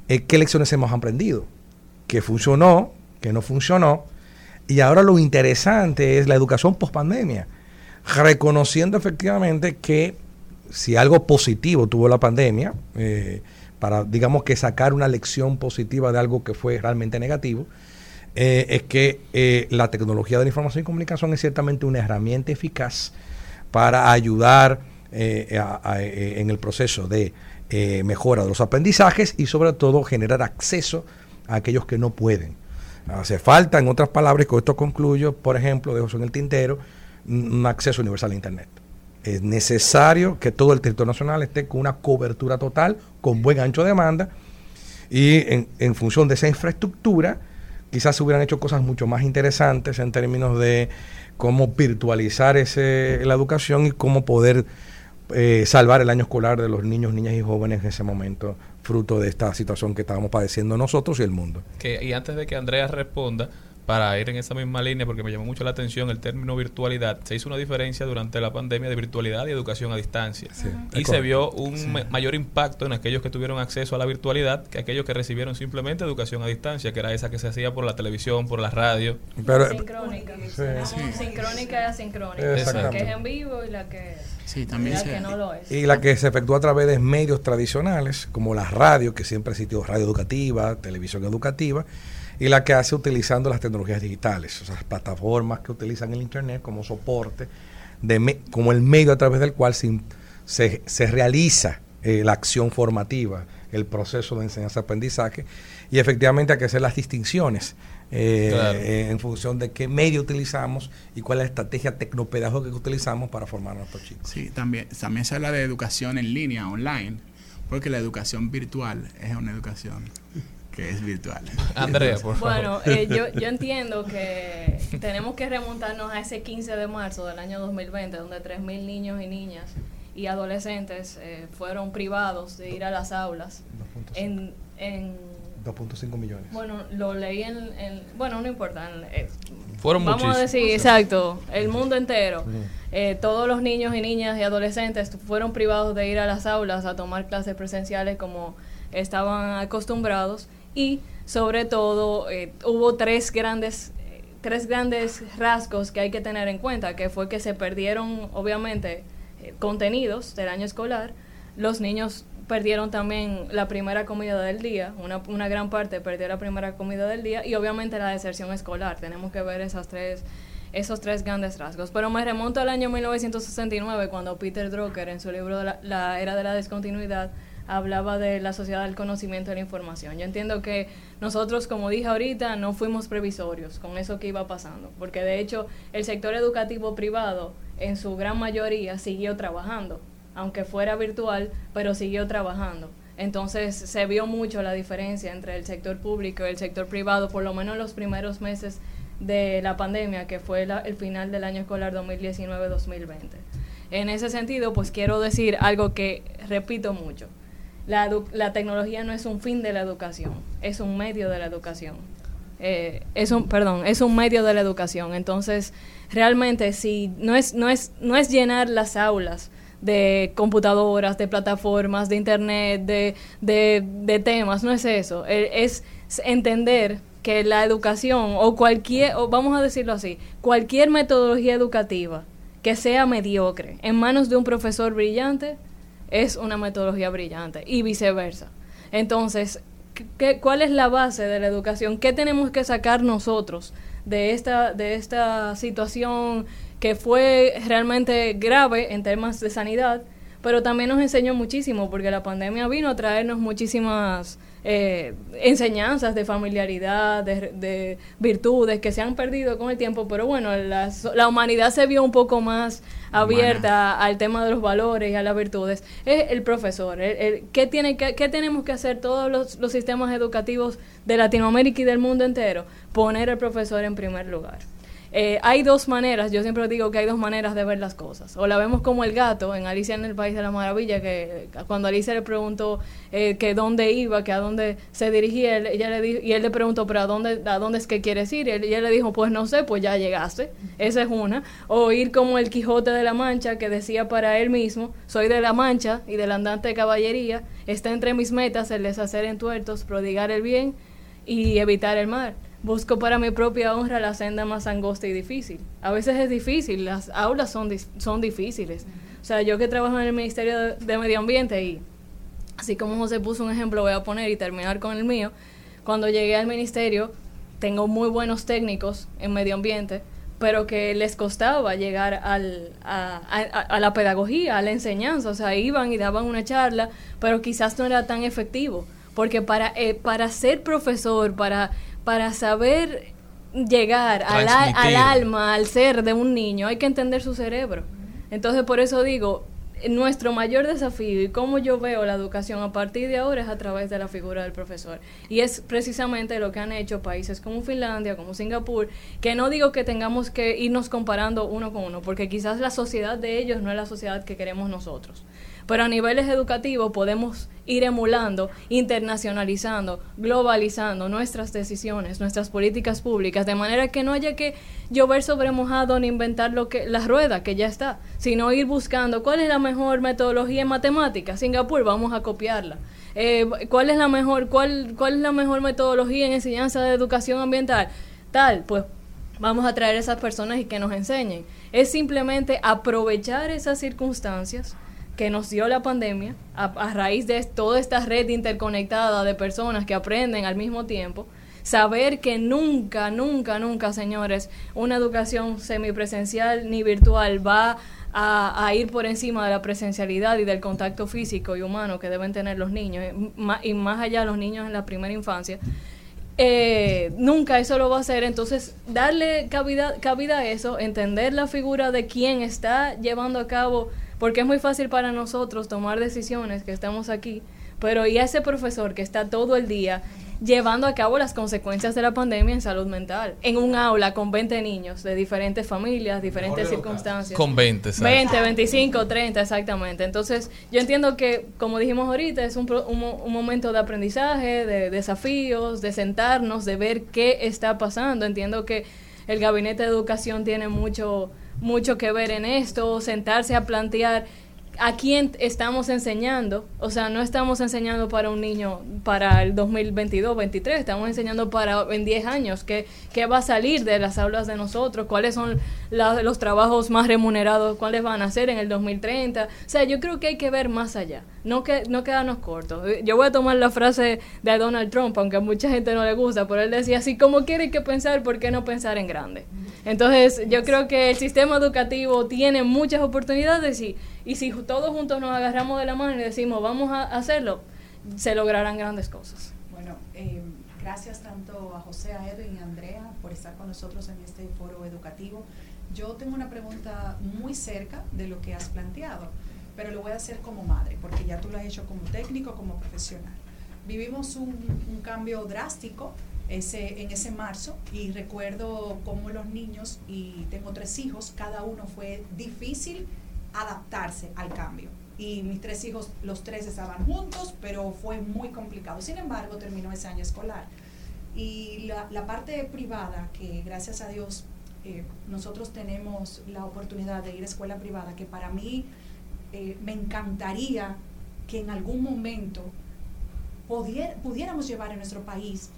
eh, ¿qué lecciones hemos aprendido? ¿Qué funcionó? ¿Qué no funcionó? Y ahora lo interesante es la educación post pandemia, reconociendo efectivamente que si algo positivo tuvo la pandemia, eh, para digamos que sacar una lección positiva de algo que fue realmente negativo, eh, es que eh, la tecnología de la información y comunicación es ciertamente una herramienta eficaz para ayudar en el proceso de mejora de los aprendizajes y sobre todo generar acceso a aquellos que no pueden. Hace falta, en otras palabras, y con esto concluyo, por ejemplo, dejo eso en el tintero, un acceso universal a Internet. Es necesario que todo el territorio nacional esté con una cobertura total, con buen ancho de demanda, y en, en función de esa infraestructura, quizás se hubieran hecho cosas mucho más interesantes en términos de cómo virtualizar ese, la educación y cómo poder eh, salvar el año escolar de los niños, niñas y jóvenes en ese momento, fruto de esta situación que estábamos padeciendo nosotros y el mundo. Que, y antes de que Andrea responda, para ir en esa misma línea, porque me llamó mucho la atención el término virtualidad, se hizo una diferencia durante la pandemia de virtualidad y educación a distancia. y se vio un ma- mayor impacto en aquellos que tuvieron acceso a la virtualidad que aquellos que recibieron simplemente educación a distancia, que era esa que se hacía por la televisión, por la radio. Pero- sincrónica. Sí. Sincrónica y asincrónica. La que es en vivo y la que, Sí, también la se- que no lo es. Y la que se efectúa a través de medios tradicionales, como la radio, que siempre existió radio educativa, televisión educativa, y la que hace utilizando las tecnologías digitales, o sea, las plataformas que utilizan el Internet como soporte, de me- como el medio a través del cual se, se, se realiza eh, la acción formativa, el proceso de enseñanza-aprendizaje, y efectivamente hay que hacer las distinciones eh, Claro. eh, en función de qué medio utilizamos y cuál es la estrategia tecnopedagógica que utilizamos para formar a nuestros chicos. Sí, también, también se habla de educación en línea, online, porque la educación virtual es una educación que es virtual. Andrea, por favor. Bueno, eh, yo, yo entiendo que tenemos que remontarnos a ese 15 de marzo del año 2020, donde 3.000 niños y niñas y adolescentes eh, fueron privados de ir a las aulas. En, en, 2.5 millones. bueno, lo leí en, en- bueno, no importa. en- eh, Fueron Vamos a decir, exacto, el mundo entero. Eh, todos los niños y niñas y adolescentes fueron privados de ir a las aulas a tomar clases presenciales como estaban acostumbrados y sobre todo eh, hubo tres grandes tres grandes rasgos que hay que tener en cuenta que fue que se perdieron obviamente eh, contenidos del año escolar los niños perdieron también la primera comida del día, una, una gran parte perdió la primera comida del día y obviamente la deserción escolar. Tenemos que ver esas tres, esos tres grandes rasgos. Pero me remonto al año 1969 cuando Peter Drucker en su libro la, La Era de la Descontinuidad hablaba de la sociedad del conocimiento y la información. Yo entiendo que nosotros, como dije ahorita, no fuimos previsorios con eso que iba pasando, porque de hecho el sector educativo privado en su gran mayoría siguió trabajando aunque fuera virtual, pero siguió trabajando. Entonces se vio mucho la diferencia entre el sector público y el sector privado, por lo menos en los primeros meses de la pandemia, que fue la- el final del año escolar 2019-2020. En ese sentido, pues quiero decir algo que repito mucho. La, la tecnología no es un fin de la educación, es un medio de la educación. Eh, es un, perdón, es un medio de la educación. Entonces, realmente, si no es, no es, no es llenar las aulas de computadoras, de plataformas, de internet, de, de, de temas, no es eso. Eh, Es entender que la educación o cualquier, o vamos a decirlo así, cualquier metodología educativa que sea mediocre en manos de un profesor brillante es una metodología brillante y viceversa. Entonces, ¿qué, ¿cuál es la base de la educación? ¿Qué tenemos que sacar nosotros de esta, de esta situación que fue realmente grave en temas de sanidad? Pero también nos enseñó muchísimo porque la pandemia vino a traernos muchísimas eh, enseñanzas de familiaridad, de, de virtudes que se han perdido con el tiempo, pero bueno, la, la humanidad se vio un poco más abierta al tema de los valores y a las virtudes. Es el profesor, el, el- ¿qué, tiene que, ¿qué tenemos que hacer todos los, los sistemas educativos de Latinoamérica y del mundo entero? Poner al profesor en primer lugar. Eh, hay dos maneras, yo siempre digo que hay dos maneras de ver las cosas. O la vemos como el gato en Alicia en el País de la Maravilla, que cuando Alicia le preguntó eh, que dónde iba, que a dónde se dirigía, ella le di- y él le preguntó, pero ¿a dónde, a dónde es que quieres ir? Y él- ella le dijo, pues no sé, pues ya llegaste. Esa es una. O ir como el Quijote de la Mancha, que decía para él mismo, soy de la Mancha y del andante de caballería, está entre mis metas el deshacer entuertos, prodigar el bien y evitar el mal. Busco para mi propia honra la senda más angosta y difícil. A veces es difícil, las aulas son, son difíciles. O sea, yo que trabajo en el Ministerio de, Medio Ambiente y así como José puso un ejemplo, voy a poner y terminar con el mío. Cuando llegué al ministerio, tengo muy buenos técnicos en medio ambiente, pero que les costaba llegar al, a, a- a la pedagogía, a la enseñanza. O sea, iban y daban una charla, pero quizás no era tan efectivo. Porque para, eh, para ser profesor, para, para saber llegar al, al- alma, al ser de un niño, hay que entender su cerebro. Entonces, por eso digo, nuestro mayor desafío y cómo yo veo la educación a partir de ahora es a través de la figura del profesor. Y es precisamente lo que han hecho países como Finlandia, como Singapur, que no digo que tengamos que irnos comparando uno con uno, porque quizás la sociedad de ellos no es la sociedad que queremos nosotros. Pero a niveles educativos podemos ir emulando, internacionalizando, globalizando nuestras decisiones, nuestras políticas públicas, de manera que no haya que llover sobre mojado ni inventar lo que la rueda que ya está, sino ir buscando cuál es la mejor metodología en matemáticas. Singapur, vamos a copiarla. Eh, ¿Cuál es la mejor cuál cuál es la mejor metodología en enseñanza de educación ambiental? Tal, pues vamos a traer a esas personas y que nos enseñen. Es simplemente aprovechar esas circunstancias que nos dio la pandemia a, raíz de toda esta red interconectada de personas que aprenden al mismo tiempo. Saber que nunca, nunca, nunca, señores, una educación semipresencial ni virtual va a, ir por encima de la presencialidad y del contacto físico y humano que deben tener los niños, eh, y más allá los niños en la primera infancia eh, nunca eso lo va a hacer. Entonces, darle cabida, cabida a eso, entender la figura de quien está llevando a cabo, porque es muy fácil para nosotros tomar decisiones que estamos aquí, pero y a ese profesor que está todo el día llevando a cabo las consecuencias de la pandemia en salud mental, en un aula con 20 niños de diferentes familias, diferentes circunstancias. Con 20, ¿sabes? 20, 25, 30, exactamente. Entonces, yo entiendo que, como dijimos ahorita, es un, pro- un, mo- un momento de aprendizaje, de desafíos, de sentarnos, de ver qué está pasando. Entiendo que el Gabinete de Educación tiene mucho, mucho que ver en esto, sentarse a plantear a quién estamos enseñando. O sea, no estamos enseñando para un niño para el 2022-23, estamos enseñando para en 10 años qué, qué va a salir de las aulas de nosotros, cuáles son la- los trabajos más remunerados, cuáles van a ser en el 2030. O sea, yo creo que hay que ver más allá, no, que, no quedarnos cortos. Yo voy a tomar la frase de Donald Trump, aunque a mucha gente no le gusta, pero él decía, así como quiere que pensar, ¿por qué no pensar en grande? Entonces, yo creo que el sistema educativo tiene muchas oportunidades y, y si todos juntos nos agarramos de la mano y decimos, vamos a hacerlo, se lograrán grandes cosas. Bueno, eh, gracias tanto a José, a Edwin y a Andrea por estar con nosotros en este foro educativo. Yo tengo una pregunta muy cerca de lo que has planteado, pero lo voy a hacer como madre, porque ya tú lo has hecho como técnico, como profesional. Vivimos un, un cambio drástico ese, en ese marzo y recuerdo cómo los niños, y tengo tres hijos, cada uno fue difícil adaptarse al cambio. Y mis tres hijos, los tres estaban juntos, pero fue muy complicado. Sin embargo, terminó ese año escolar. Y la, parte privada, que gracias a Dios eh, nosotros tenemos la oportunidad de ir a escuela privada, que para mí eh, me encantaría que en algún momento pudiéramos llevar en nuestro país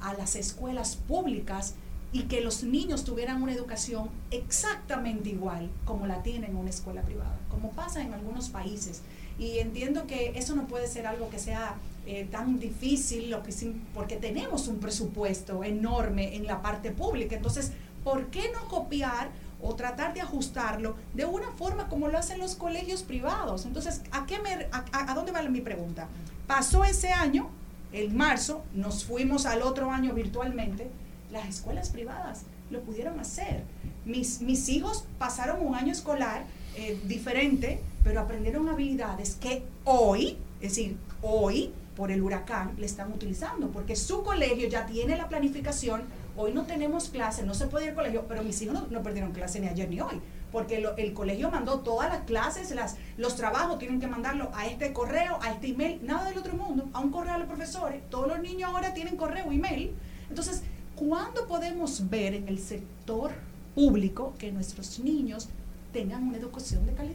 a las escuelas públicas y que los niños tuvieran una educación exactamente igual como la tienen en una escuela privada, como pasa en algunos países. Y entiendo que eso no puede ser algo que sea eh, tan difícil, lo que porque tenemos un presupuesto enorme en la parte pública. Entonces, ¿por qué no copiar o tratar de ajustarlo de una forma como lo hacen los colegios privados? Entonces, ¿a, qué me, a dónde va mi pregunta? Pasó ese año, en marzo, nos fuimos al otro año virtualmente, las escuelas privadas lo pudieron hacer. Mis, mis hijos pasaron un año escolar eh, diferente, pero aprendieron habilidades que hoy, es decir, hoy, por el huracán, le están utilizando, porque su colegio ya tiene la planificación. Hoy no tenemos clase, no se puede ir al colegio, pero mis hijos no, no perdieron clase ni ayer ni hoy, porque lo- el colegio mandó todas las clases, las, los trabajos tienen que mandarlo a este correo, a este email, nada del otro mundo, a un correo a los profesores. Todos los niños ahora tienen correo, email. Entonces, ¿cuándo podemos ver en el sector público que nuestros niños tengan una educación de calidad?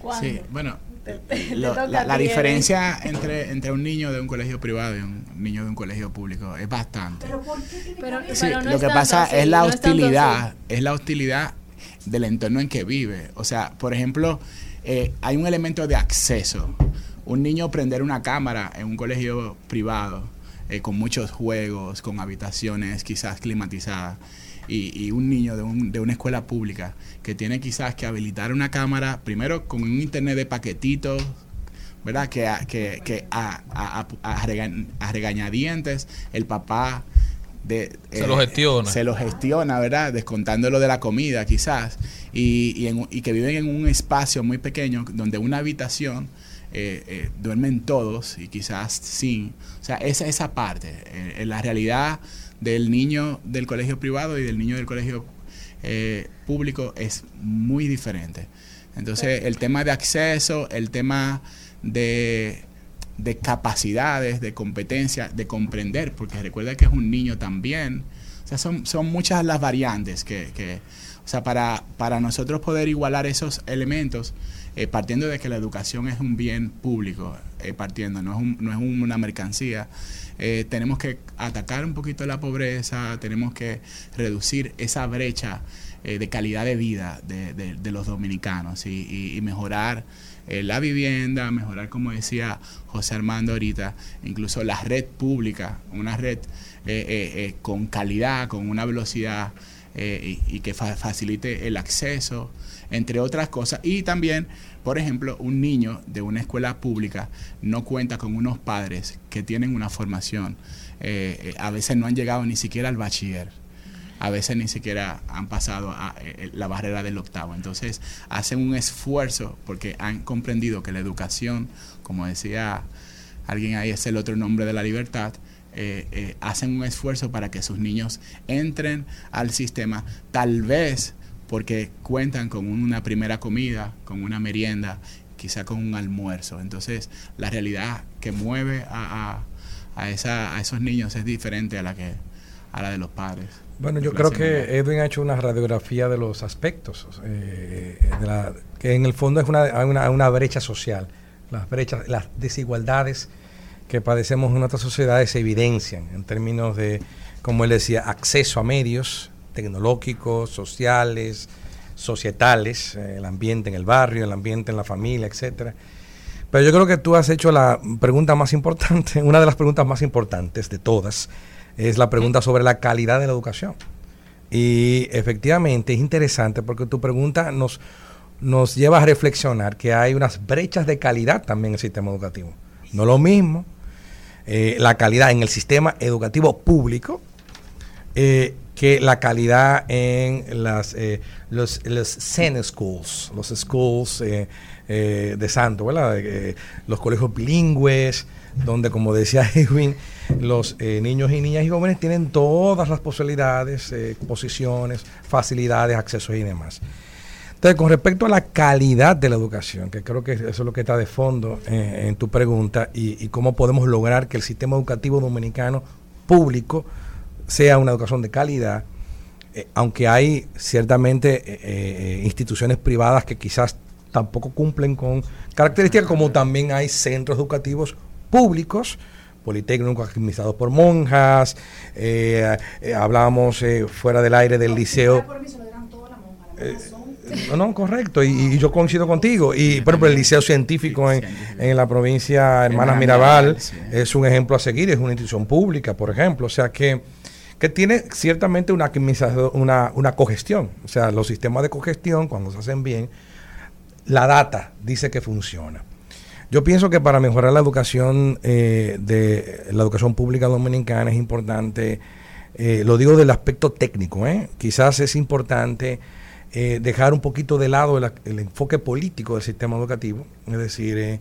¿Cuándo? Sí, bueno, Te- te lo- toca la, diferencia entre, entre un niño de un colegio privado y un niño de un colegio público es bastante. Pero ¿por qué tiene Pero, Sí, pero no lo es que pasa así, es la no hostilidad, es la hostilidad del entorno en que vive. O sea, por ejemplo, eh, hay un elemento de acceso. Un niño prender una cámara en un colegio privado, eh, con muchos juegos, con habitaciones quizás climatizadas, y, y un niño de, un- de una escuela pública que tiene quizás que habilitar una cámara, primero con un internet de paquetitos, ¿verdad? Que, a- que, que a, a- a- a regañ- a regañadientes el papá de, Se lo gestiona. Se lo gestiona, ¿verdad? Descontándolo de la comida quizás. Y, y, en y que viven en un espacio muy pequeño donde una habitación eh, eh, duermen todos y quizás sin. O sea, esa, esa parte, eh, en la realidad del niño del colegio privado y del niño del colegio eh, público es muy diferente. Entonces, el tema de acceso, el tema de, de capacidades, de competencia, de comprender, porque recuerda que es un niño también. O sea, son, son muchas las variantes que, que o sea, para, para nosotros poder igualar esos elementos, eh, partiendo de que la educación es un bien público, eh, partiendo, no es, un- no es un- una mercancía, eh, tenemos que atacar un poquito la pobreza, tenemos que reducir esa brecha de calidad de vida de, de- los dominicanos y, mejorar la vivienda, mejorar, como decía José Armando ahorita, incluso la red pública, una red con calidad, con una velocidad y, que fa- facilite el acceso, entre otras cosas. Y también, por ejemplo, un niño de una escuela pública no cuenta con unos padres que tienen una formación. eh, eh, a veces no han llegado ni siquiera al bachiller a veces ni siquiera han pasado a, eh, la barrera del octavo. Entonces hacen un esfuerzo porque han comprendido que la educación, como decía alguien ahí, es el otro nombre de la libertad. hacen un esfuerzo para que sus niños entren al sistema, tal vez porque cuentan con una primera comida, con una merienda, quizá con un almuerzo. Entonces, la realidad que mueve a, a- a esa, a esos niños es diferente a la que a la de los padres. Bueno, yo creo que Edwin ha hecho una radiografía de los aspectos, eh, de la- que en el fondo es una, hay una, una brecha social. Las brechas, las desigualdades que padecemos en nuestras sociedades se evidencian en términos de, como él decía, acceso a medios tecnológicos, sociales, societales, eh, el ambiente en el barrio, el ambiente en la familia, etcétera. Pero yo creo que tú has hecho la pregunta más importante, una de las preguntas más importantes de todas, es la pregunta sobre la calidad de la educación. Y efectivamente es interesante porque tu pregunta nos, nos lleva a reflexionar que hay unas brechas de calidad también en el sistema educativo. No lo mismo eh, la calidad en el sistema educativo público eh, que la calidad en las, eh, los, los Zen schools, los schools eh, eh, de santo, ¿verdad? Eh, los colegios bilingües, donde, como decía Edwin, los eh, niños y niñas y jóvenes tienen todas las posibilidades, posiciones, facilidades, accesos y demás. Entonces, con respecto a la calidad de la educación, que creo que eso es lo que está de fondo en tu pregunta, y cómo podemos lograr que el sistema educativo dominicano público sea una educación de calidad, eh, aunque hay ciertamente eh, eh, instituciones privadas que quizás tampoco cumplen con características, como también hay centros educativos públicos, politécnicos administrados por monjas, eh, eh, hablábamos eh, fuera del aire del liceo. No, no, correcto, y, y yo coincido contigo. Y por ejemplo, el Liceo Científico en, en la provincia Hermanas Mirabal es un ejemplo a seguir, es una institución pública, por ejemplo. O sea que, que tiene ciertamente una, una, una cogestión. O sea, los sistemas de cogestión, cuando se hacen bien, la data dice que funciona. Yo pienso que para mejorar la educación eh, de la educación pública dominicana es importante, eh, lo digo del aspecto técnico, ¿eh? quizás es importante eh, dejar un poquito de lado el, el enfoque político del sistema educativo, es decir, eh,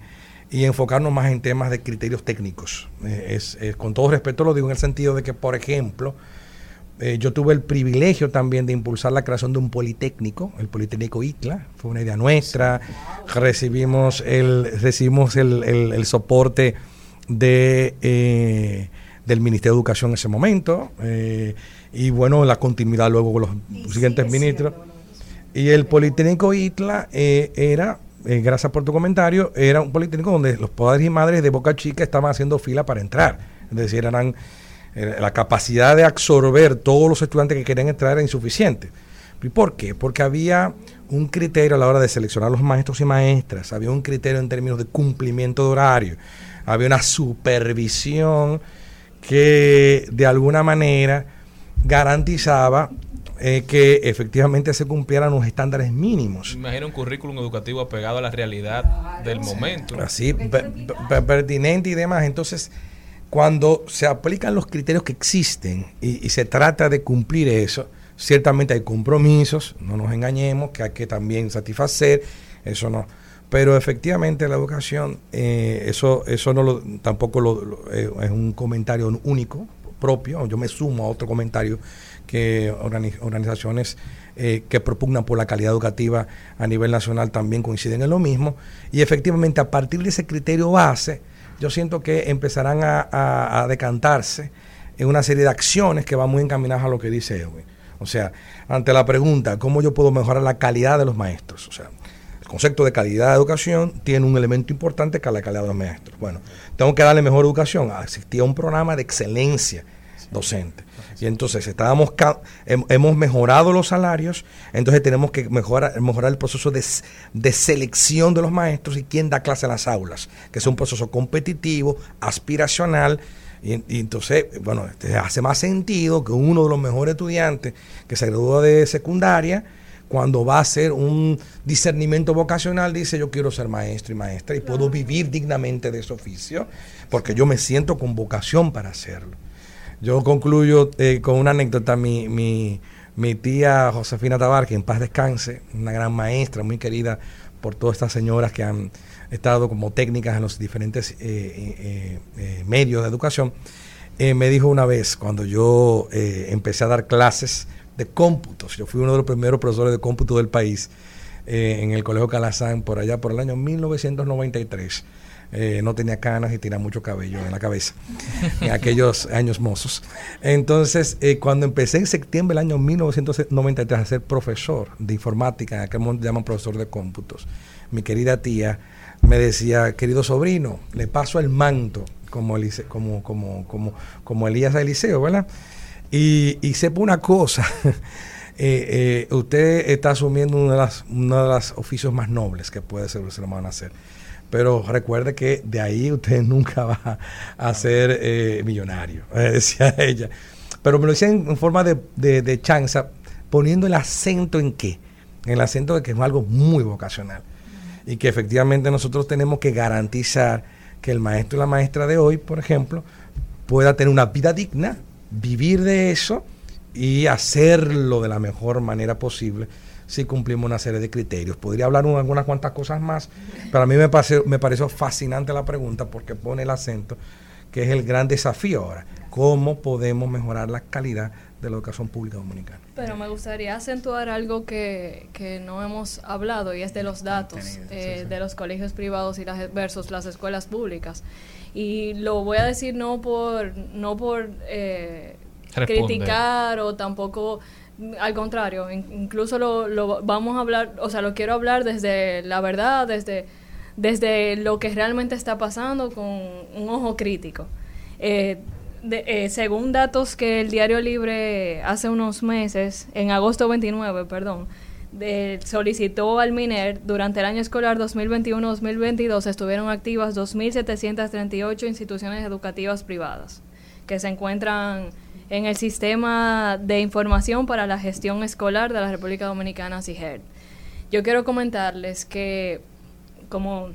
y enfocarnos más en temas de criterios técnicos. Eh, es, es- con todo respeto lo digo en el sentido de que, por ejemplo, eh, yo tuve el privilegio también de impulsar la creación de un politécnico, el Politécnico ITLA, fue una idea nuestra. Recibimos el, recibimos el, el- el soporte de, eh, del Ministerio de Educación en ese momento. eh, y bueno, la continuidad luego con los siguientes ministros. Y el Politécnico ITLA eh, era, eh, gracias por tu comentario, era un politécnico donde los padres y madres de Boca Chica estaban haciendo fila para entrar. Es decir, eran eh, la capacidad de absorber todos los estudiantes que querían entrar era insuficiente. ¿Y por qué? Porque había un criterio a la hora de seleccionar los maestros y maestras, había un criterio en términos de cumplimiento de horario, había una supervisión que de alguna manera garantizaba eh, que efectivamente se cumplieran los estándares mínimos. Imagina un currículum educativo apegado a la realidad del momento. Así, per- per- pertinente y demás. Entonces, cuando se aplican los criterios que existen y, y se trata de cumplir eso, ciertamente hay compromisos, no nos engañemos, que hay que también satisfacer, eso no. Pero efectivamente la educación, eh, eso, eso no lo, tampoco lo, lo- eh, es un comentario único, propio. Yo me sumo a otro comentario que organi- organizaciones eh, que propugnan por la calidad educativa a nivel nacional también coinciden en lo mismo. Y efectivamente, a partir de ese criterio base, yo siento que empezarán a, a- a decantarse en una serie de acciones que van muy encaminadas a lo que dice Edwin. O sea, ante la pregunta, ¿cómo yo puedo mejorar la calidad de los maestros? O sea, el concepto de calidad de educación tiene un elemento importante que es la calidad de los maestros. Bueno, tengo que darle mejor educación. Existía un programa de excelencia docente. Y entonces estábamos hemos mejorado los salarios, entonces tenemos que mejorar, mejorar el proceso de, de selección de los maestros y quién da clase en las aulas, que es un proceso competitivo, aspiracional, y, y entonces, bueno, este, hace más sentido que uno de los mejores estudiantes que se gradúa de secundaria, cuando va a hacer un discernimiento vocacional, dice yo quiero ser maestro y maestra y puedo vivir dignamente de ese oficio, porque yo me siento con vocación para hacerlo. Yo concluyo eh, con una anécdota. Mi, mi, mi tía Josefina Tabar, que en paz descanse, una gran maestra, muy querida por todas estas señoras que han estado como técnicas en los diferentes eh, eh, eh, medios de educación, me dijo una vez, cuando yo empecé a dar clases de cómputos, yo fui uno de los primeros profesores de cómputo del país, en el Colegio Calazán, por allá por el año 1993. Eh, no tenía canas y tenía mucho cabello en la cabeza en aquellos años mozos. Entonces, eh, cuando empecé en septiembre del año 1993 a ser profesor de informática, en aquel momento llaman profesor de cómputos, mi querida tía me decía, querido sobrino, le paso el manto como, Elise- como, como, como, como Elías a Eliseo, ¿verdad? Y, y sepa una cosa, eh, eh, usted está asumiendo uno de, las, uno de los oficios más nobles que puede ser un ser humano hacer. Pero recuerde que de ahí usted nunca va a ser eh, millonario, eh, decía ella. Pero me lo decía en, forma de, de, de chanza, poniendo el acento en qué. En el acento de que es algo muy vocacional. Y que efectivamente nosotros tenemos que garantizar que el maestro y la maestra de hoy, por ejemplo, pueda tener una vida digna, vivir de eso y hacerlo de la mejor manera posible, si cumplimos una serie de criterios. Podría hablar un- algunas cuantas cosas más, pero a mí me, parece, me pareció fascinante la pregunta porque pone el acento, que es el gran desafío ahora. ¿Cómo podemos mejorar la calidad de la educación pública dominicana? Pero me gustaría acentuar algo que, que no hemos hablado y es de los datos eh, de los colegios privados y las versus las escuelas públicas. Y lo voy a decir no por no por eh, criticar o tampoco al contrario, in- incluso lo, lo vamos a hablar, o sea, lo quiero hablar desde la verdad, desde desde lo que realmente está pasando con un ojo crítico. Eh, eh, según datos que el Diario Libre hace unos meses, en agosto 29, perdón, de- solicitó al MINER durante el año escolar 2021-2022 estuvieron activas 2.738 instituciones educativas privadas que se encuentran en el sistema de información para la gestión escolar de la República Dominicana, CIGER. Yo quiero comentarles que como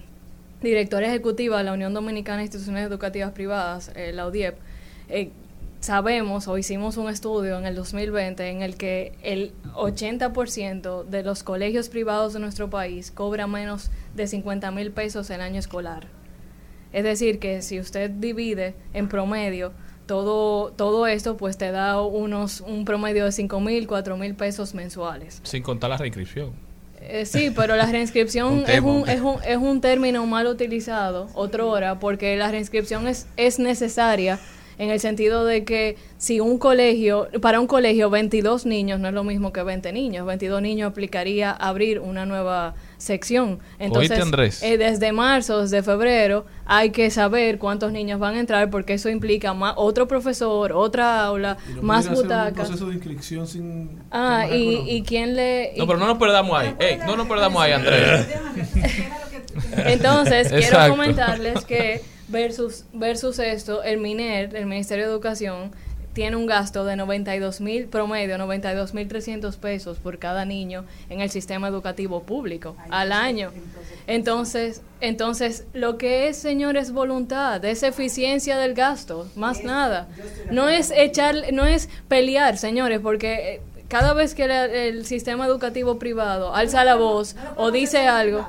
directora ejecutiva de la Unión Dominicana de Instituciones Educativas Privadas, eh, la UDIEP, eh, sabemos o hicimos un estudio en el 2020 en el que el 80% de los colegios privados de nuestro país cobra menos de 50 mil pesos el año escolar. Es decir, que si usted divide en promedio todo, todo esto, pues te da unos un promedio de 5 mil, 4 mil pesos mensuales. Sin contar la reinscripción. Eh, sí, pero la reinscripción Un es, un, es, un, es un término mal utilizado, otra hora, porque la reinscripción es, es necesaria en el sentido de que si un colegio, para un colegio 22 niños no es lo mismo que 20 niños, 22 niños aplicaría abrir una nueva sección. Entonces, eh, desde marzo, desde febrero, hay que saber cuántos niños van a entrar porque eso implica más, otro profesor, otra aula, Y más butacas. proceso de inscripción sin Ah, y, y quién le... y- No, pero no nos perdamos ahí. Ey, no nos perdamos ahí, Andrés. Entonces, quiero comentarles que versus, versus esto, el MINER, el Ministerio de Educación, tiene un gasto de 92 mil, promedio, 92 mil 300 pesos por cada niño en el sistema educativo público al año. Entonces, entonces, lo que es, señor, es voluntad, es eficiencia del gasto, más nada. No es echar, no es pelear, señores, porque eh, cada vez que el sistema educativo privado alza la voz o dice algo,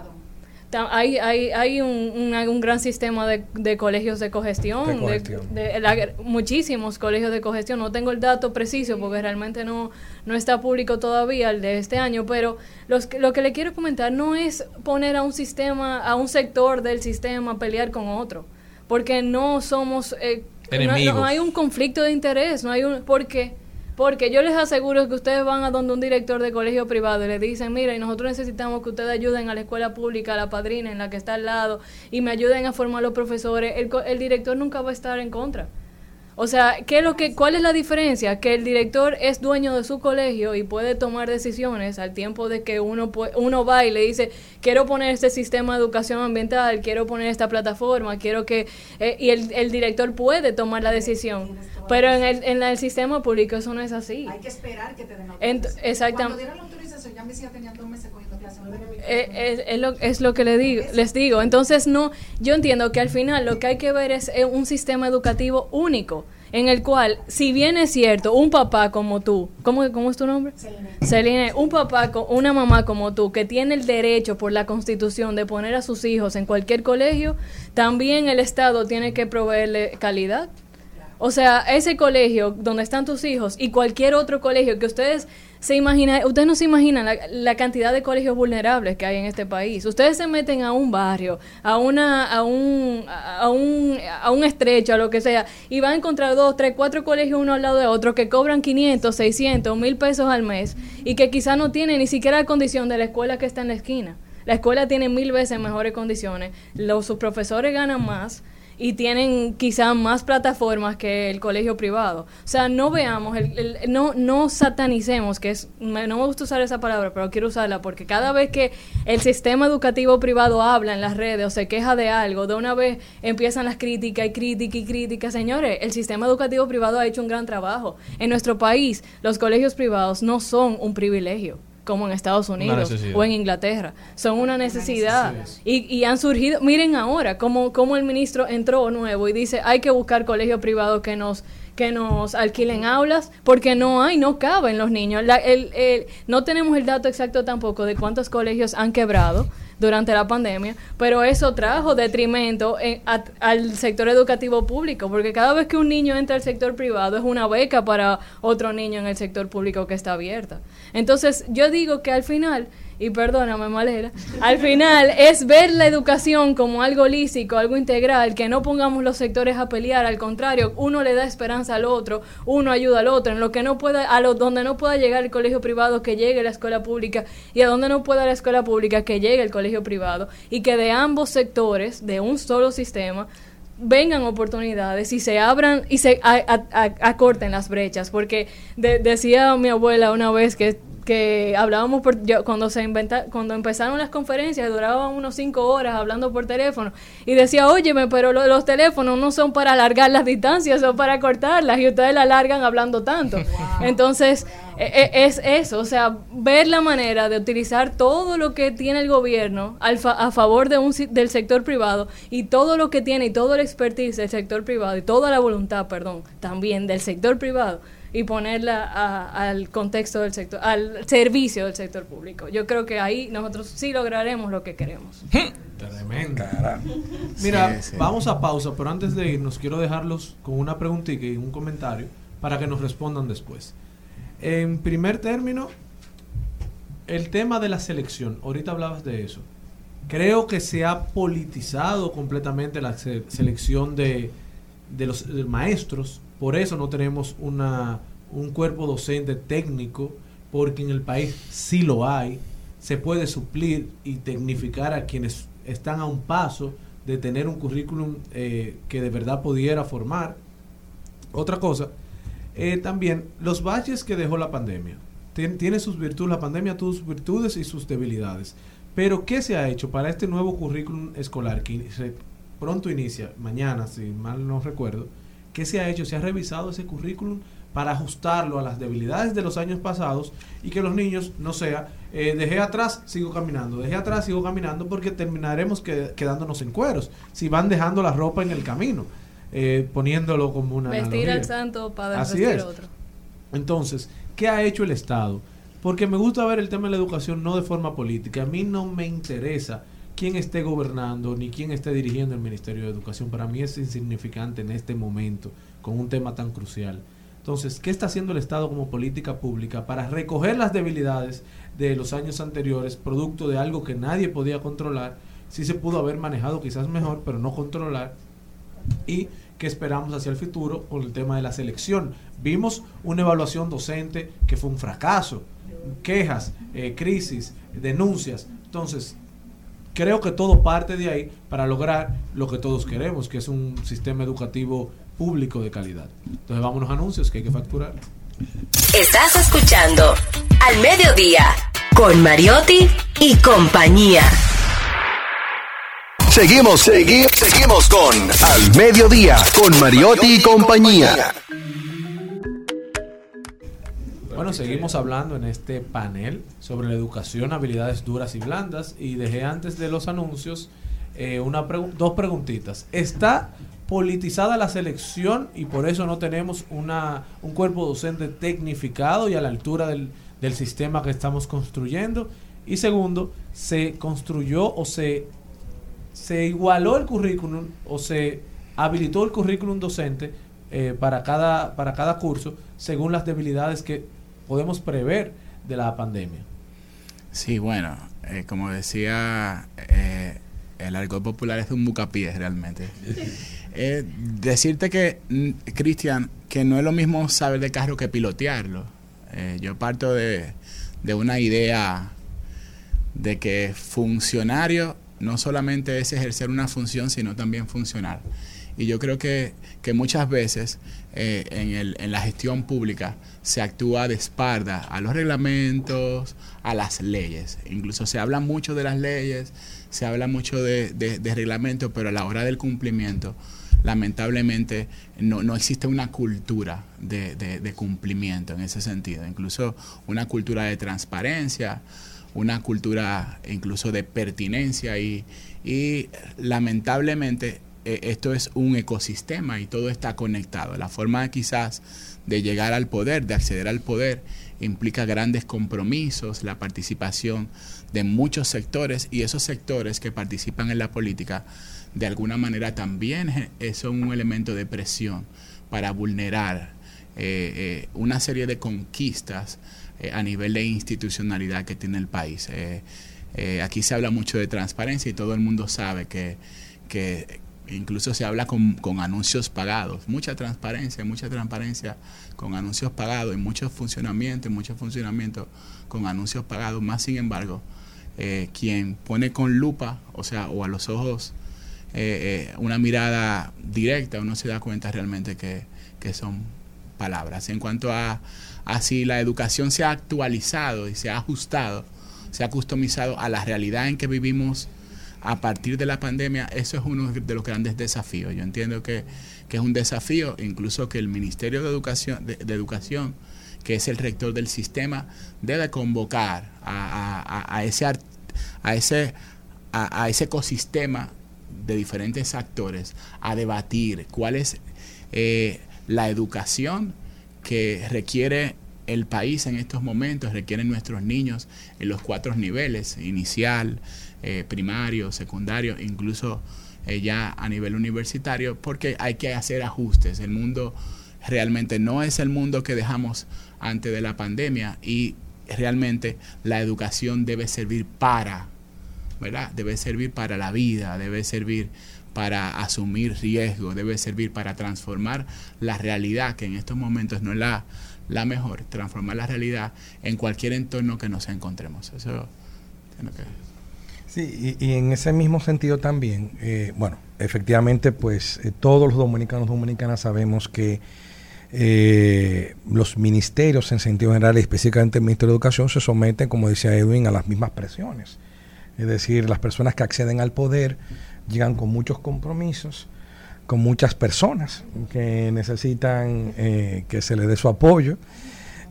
hay, hay, hay un, un- un gran sistema de, de colegios de cogestión, De de- cogestión. de la- muchísimos colegios de cogestión. No tengo el dato preciso porque realmente no, no está público todavía el de este año, pero los, lo que le quiero comentar no es poner a un sistema, a un sector del sistema a pelear con otro, porque no somos... eh, no- Enemigos. No, hay un conflicto de interés, no hay un... ¿Por qué? Porque yo les aseguro que ustedes van a donde un director de colegio privado y le dicen, mira, y nosotros necesitamos que ustedes ayuden a la escuela pública, a la padrina en la que está al lado, y me ayuden a formar los profesores. El, el director nunca va a estar en contra. O sea, ¿qué es lo que, ¿cuál es la diferencia? Que el director es dueño de su colegio y puede tomar decisiones al tiempo de que uno, uno va y le dice, quiero poner este sistema de educación ambiental, quiero poner esta plataforma, quiero que... eh, y el, el director puede tomar la decisión. Pero en el, en el sistema público eso no es así. Hay que esperar que te den autorización. exactam- Cuando dieron la autorización, ya mis hijas tenían dos meses Eh, es, es lo, es lo que le digo, les digo. Entonces, no, yo entiendo que al final lo que hay que ver es eh, un sistema educativo único, en el cual, si bien es cierto, un papá como tú, ¿cómo, cómo es tu nombre? Celine, un papá, una mamá como tú, que tiene el derecho por la constitución de poner a sus hijos en cualquier colegio, también el Estado tiene que proveerle calidad. O sea, ese colegio donde están tus hijos y cualquier otro colegio que ustedes se imaginan, ustedes no se imaginan la, la cantidad de colegios vulnerables que hay en este país. Ustedes se meten a un barrio, a una, a un, a un, a un estrecho, a lo que sea, y van a encontrar dos, tres, cuatro colegios uno al lado de otro que cobran 500, 600, 1000 pesos al mes y que quizás no tienen ni siquiera la condición de la escuela que está en la esquina. La escuela tiene mil veces mejores condiciones, los sus profesores ganan más y tienen quizás más plataformas que el colegio privado. O sea, no veamos, el, el- no, no satanicemos, que es, me- no me gusta usar esa palabra, pero quiero usarla porque cada vez que el sistema educativo privado habla en las redes o se queja de algo, de una vez empiezan las críticas y críticas y críticas. Señores, el sistema educativo privado ha hecho un gran trabajo. En nuestro país, los colegios privados no son un privilegio como en Estados Unidos o en Inglaterra. Son una necesidad. Y, y han surgido, miren ahora, cómo, cómo el ministro entró nuevo y dice, hay que buscar colegios privados que nos que nos alquilen aulas, porque no hay, no caben los niños. La- el- el- no tenemos el dato exacto tampoco de cuántos colegios han quebrado durante la pandemia, pero eso trajo detrimento en- a- al sector educativo público, porque cada vez que un niño entra al sector privado es una beca para otro niño en el sector público que está abierta. Entonces, yo digo que al final, y perdóname Malera, al final es ver la educación como algo holístico, algo integral, que no pongamos los sectores a pelear, al contrario, uno le da esperanza al otro, uno ayuda al otro, en lo que no pueda, a lo, donde no pueda llegar el colegio privado, que llegue la escuela pública, y a donde no pueda la escuela pública, que llegue el colegio privado, y que de ambos sectores, de un solo sistema, vengan oportunidades y se abran y se acorten las brechas. Porque de- decía mi abuela una vez que que hablábamos por yo, cuando se inventa cuando empezaron las conferencias duraban unos cinco horas hablando por teléfono. Y decía óyeme pero lo- los teléfonos no son para alargar las distancias son para cortarlas y ustedes la alargan hablando tanto entonces e- e- es eso o sea ver la manera de utilizar todo lo que tiene el gobierno al fa- a favor de un del sector privado y todo lo que tiene y todo el expertise del sector privado y toda la voluntad perdón también del sector privado y ponerla a- al contexto del sector, al servicio del sector público. Yo creo que ahí nosotros sí lograremos lo que queremos. Tremendo. Mira, Sí, sí. vamos a pausa, pero antes de irnos quiero dejarlos con una preguntita y un comentario para que nos respondan después. En primer término, el tema de la selección, ahorita hablabas de eso. Creo que se ha politizado completamente la se- selección de, de los de maestros, por eso no tenemos una, un cuerpo docente técnico, porque en el país sí lo hay, se puede suplir y tecnificar a quienes están a un paso de tener un currículum eh, que de verdad pudiera formar. Otra cosa, eh, también los baches que dejó la pandemia. Tien- tiene sus virtudes, la pandemia tuvo sus virtudes y sus debilidades. Pero, ¿qué se ha hecho para este nuevo currículum escolar que pronto inicia, mañana, si mal no recuerdo? ¿Qué se ha hecho? Se ha revisado ese currículum para ajustarlo a las debilidades de los años pasados y que los niños no sea, eh, dejé atrás, sigo caminando, dejé atrás, sigo caminando, porque terminaremos que- quedándonos en cueros, si van dejando la ropa en el camino, eh, poniéndolo como una... Vestir al santo para Así vestir es. a otro. Entonces, ¿qué ha hecho el Estado? Porque me gusta ver el tema de la educación no de forma política. A mí no me interesa quién esté gobernando ni quién esté dirigiendo el Ministerio de Educación. Para mí es insignificante en este momento con un tema tan crucial. Entonces, ¿qué está haciendo el Estado como política pública para recoger las debilidades de los años anteriores, producto de algo que nadie podía controlar? Sí se pudo haber manejado quizás mejor, pero no controlar y que esperamos hacia el futuro con el tema de la selección. Vimos una evaluación docente que fue un fracaso, quejas, eh, crisis, denuncias. Entonces, creo que todo parte de ahí para lograr lo que todos queremos, que es un sistema educativo público de calidad. Entonces, vámonos a anuncios que hay que facturar. Estás escuchando Al Mediodía con Mariotti y compañía. Seguimos, segui- seguimos con Al Mediodía, con Mariotti y compañía. Bueno, seguimos hablando en este panel sobre la educación, habilidades duras y blandas. Y dejé antes de los anuncios eh, una pregu- dos preguntitas. ¿Está politizada la selección y por eso no tenemos una, un cuerpo docente tecnificado y a la altura del, del sistema que estamos construyendo? Y segundo, ¿se construyó o se, se igualó el currículum o se habilitó el currículum docente eh, para, cada, para cada curso según las debilidades que podemos prever de la pandemia? Sí, bueno, eh, como decía, eh, el argot popular es un bucapiés realmente. Eh, decirte que, mm, Cristian, que no es lo mismo saber de carro que pilotearlo. Yo parto de, de una idea de que funcionario no solamente es ejercer una función, sino también funcionar. Y yo creo que, que muchas veces eh, en, el- en la gestión pública se actúa de espalda a los reglamentos, a las leyes. Incluso se habla mucho de las leyes, se habla mucho de, de, reglamentos, pero a la hora del cumplimiento, lamentablemente, no, no existe una cultura de, de- de cumplimiento en ese sentido. Incluso una cultura de transparencia, una cultura incluso de pertinencia y, y lamentablemente eh, esto es un ecosistema y todo está conectado. La forma quizás de llegar al poder, de acceder al poder, implica grandes compromisos, la participación de muchos sectores y esos sectores que participan en la política de alguna manera también eh, son un elemento de presión para vulnerar eh, una serie de conquistas a nivel de institucionalidad que tiene el país. aquí se habla mucho de transparencia y todo el mundo sabe que incluso se habla con, con, anuncios pagados, mucha transparencia, mucha transparencia con anuncios pagados y mucho funcionamiento, mucho funcionamiento con anuncios pagados, más sin embargo, eh, quien pone con lupa, o sea, o a los ojos eh, eh, una mirada directa, uno se da cuenta realmente que, que, son palabras. En cuanto a, a si la educación se ha actualizado y se ha ajustado, se ha customizado a la realidad en que vivimos a partir de la pandemia, eso es uno de los grandes desafíos. Yo entiendo que, que es un desafío, incluso que el Ministerio de Educación, de, Educación que es el rector del sistema, debe convocar a, ese, a, ese, a, ese ecosistema de diferentes actores a debatir cuál es eh, la educación que requiere el país en estos momentos, requieren nuestros niños en los cuatro niveles, inicial, eh, primario, secundario, incluso eh, ya a nivel universitario, porque hay que hacer ajustes. El mundo realmente no es el mundo que dejamos antes de la pandemia y realmente la educación debe servir para, ¿verdad? Debe servir para la vida, debe servir para asumir riesgos, debe servir para transformar la realidad, que en estos momentos no es la, la mejor, transformar la realidad en cualquier entorno que nos encontremos. Eso Sí, y, en ese mismo sentido también, eh, bueno, efectivamente, pues eh, todos los dominicanos dominicanas sabemos que eh, los ministerios en sentido general, específicamente el Ministerio de Educación, se someten, como decía Edwin, a las mismas presiones. Es decir, las personas que acceden al poder llegan con muchos compromisos, con muchas personas que necesitan que se les dé su apoyo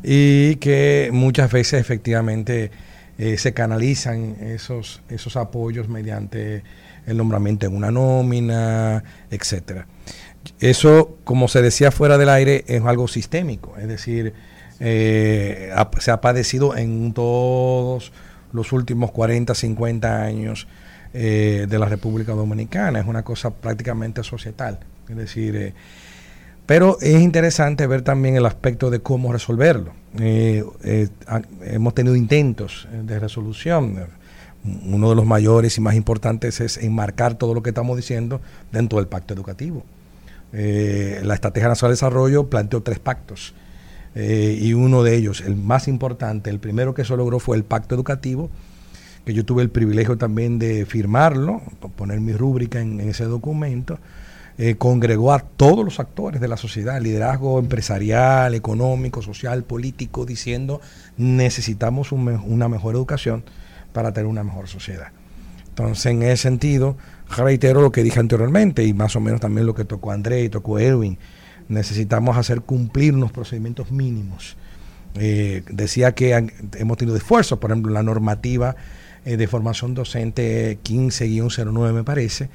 y que muchas veces efectivamente eh, se canalizan esos, esos apoyos mediante el nombramiento en una nómina, etcétera. Eso, como se decía fuera del aire, es algo sistémico, es decir, eh, se ha padecido en todos los últimos 40, 50 años eh, de la República Dominicana, es una cosa prácticamente societal, es decir, eh, pero es interesante ver también el aspecto de cómo resolverlo. hemos tenido intentos de resolución. Uno de los mayores y más importantes es enmarcar todo lo que estamos diciendo dentro del pacto educativo. Eh, la Estrategia Nacional de Desarrollo planteó tres pactos. Eh, y uno de ellos, el más importante, el primero que se logró fue el pacto educativo, que yo tuve el privilegio también de firmarlo, poner mi rúbrica en, ese documento, eh, congregó a todos los actores de la sociedad, liderazgo empresarial, económico, social, político, diciendo necesitamos una mejor educación para tener una mejor sociedad. Entonces, en ese sentido, reitero lo que dije anteriormente y más o menos también lo que tocó André y tocó Edwin. Necesitamos hacer cumplir unos procedimientos mínimos. Eh, decía que hemos tenido esfuerzos, por ejemplo, la normativa eh, de formación docente 15-09 me parece,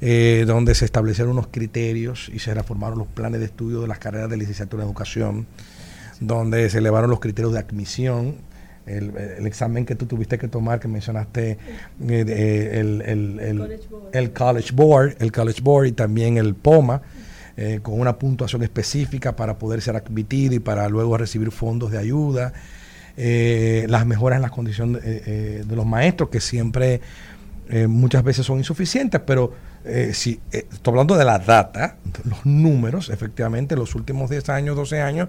eh, donde se establecieron unos criterios y se reformaron los planes de estudio de las carreras de licenciatura en educación, donde se elevaron los criterios de admisión el, examen que tú tuviste que tomar, que mencionaste, eh, el, el, college Board, el College Board y también el POMA, eh, con una puntuación específica para poder ser admitido y para luego recibir fondos de ayuda. Eh, las mejoras en las condiciones de los maestros, que siempre muchas veces son insuficientes, pero si estoy hablando de la data, los números, efectivamente, los últimos 10 años, 12 años,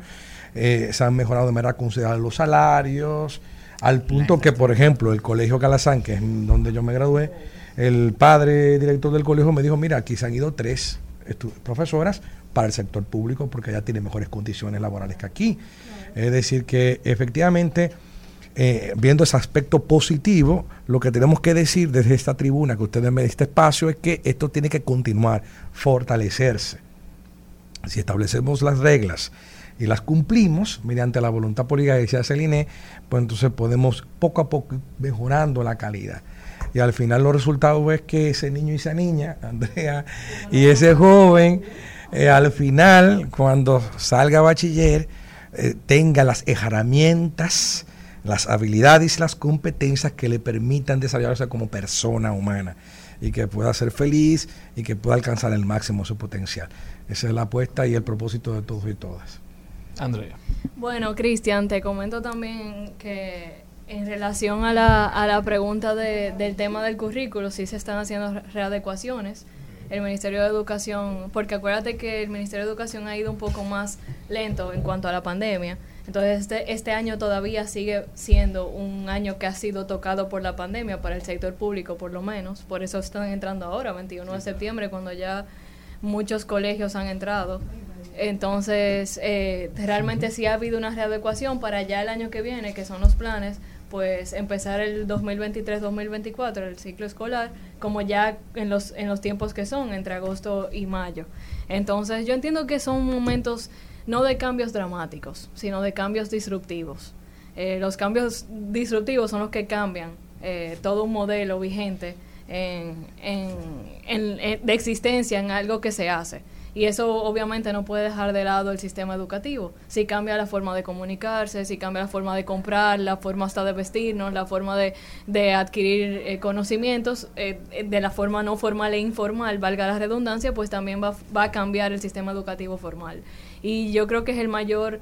se han mejorado de manera considerable los salarios, al punto que, por ejemplo, el Colegio Calazán, que es donde yo me gradué, el padre director del colegio me dijo, mira, aquí se han ido tres profesoras para el sector público porque allá tiene mejores condiciones laborales que aquí. Es decir, que efectivamente, eh, viendo ese aspecto positivo, lo que tenemos que decir desde esta tribuna que ustedes me este espacio es que esto tiene que continuar, fortalecerse. Si establecemos las reglas y las cumplimos mediante la voluntad política que Celine, pues entonces podemos poco a poco ir mejorando la calidad. y al final los resultados es que ese niño y esa niña, Andrea, y ese joven, eh, al final, cuando salga a bachiller, eh, tenga las herramientas, las habilidades y las competencias que le permitan desarrollarse como persona humana y que pueda ser feliz y que pueda alcanzar el máximo de su potencial. Esa es la apuesta y el propósito de todos y todas. Andrea. Bueno, Cristian, te comento también que en relación a la, a la pregunta de- del tema del currículo, si se están haciendo re- readecuaciones. El Ministerio de Educación, porque acuérdate que el Ministerio de Educación ha ido un poco más lento en cuanto a la pandemia. Entonces, este, este año todavía sigue siendo un año que ha sido tocado por la pandemia para el sector público, por lo menos. Por eso están entrando ahora, 21 de septiembre, cuando ya muchos colegios han entrado. Entonces, eh, realmente sí ha habido una readecuación para ya el año que viene, que son los planes, pues empezar el 2023-2024, el ciclo escolar, como ya en los, en los tiempos que son, entre agosto y mayo. Entonces, yo entiendo que son momentos no de cambios dramáticos, sino de cambios disruptivos. Eh, los cambios disruptivos son los que cambian eh, todo un modelo vigente en, de existencia en algo que se hace. Y eso obviamente no puede dejar de lado el sistema educativo. Si cambia la forma de comunicarse, si cambia la forma de comprar, la forma hasta de vestirnos, la forma de, de adquirir eh, conocimientos, eh, de la forma no formal e informal, valga la redundancia, pues también va, va a cambiar el sistema educativo formal. Y yo creo que es el mayor,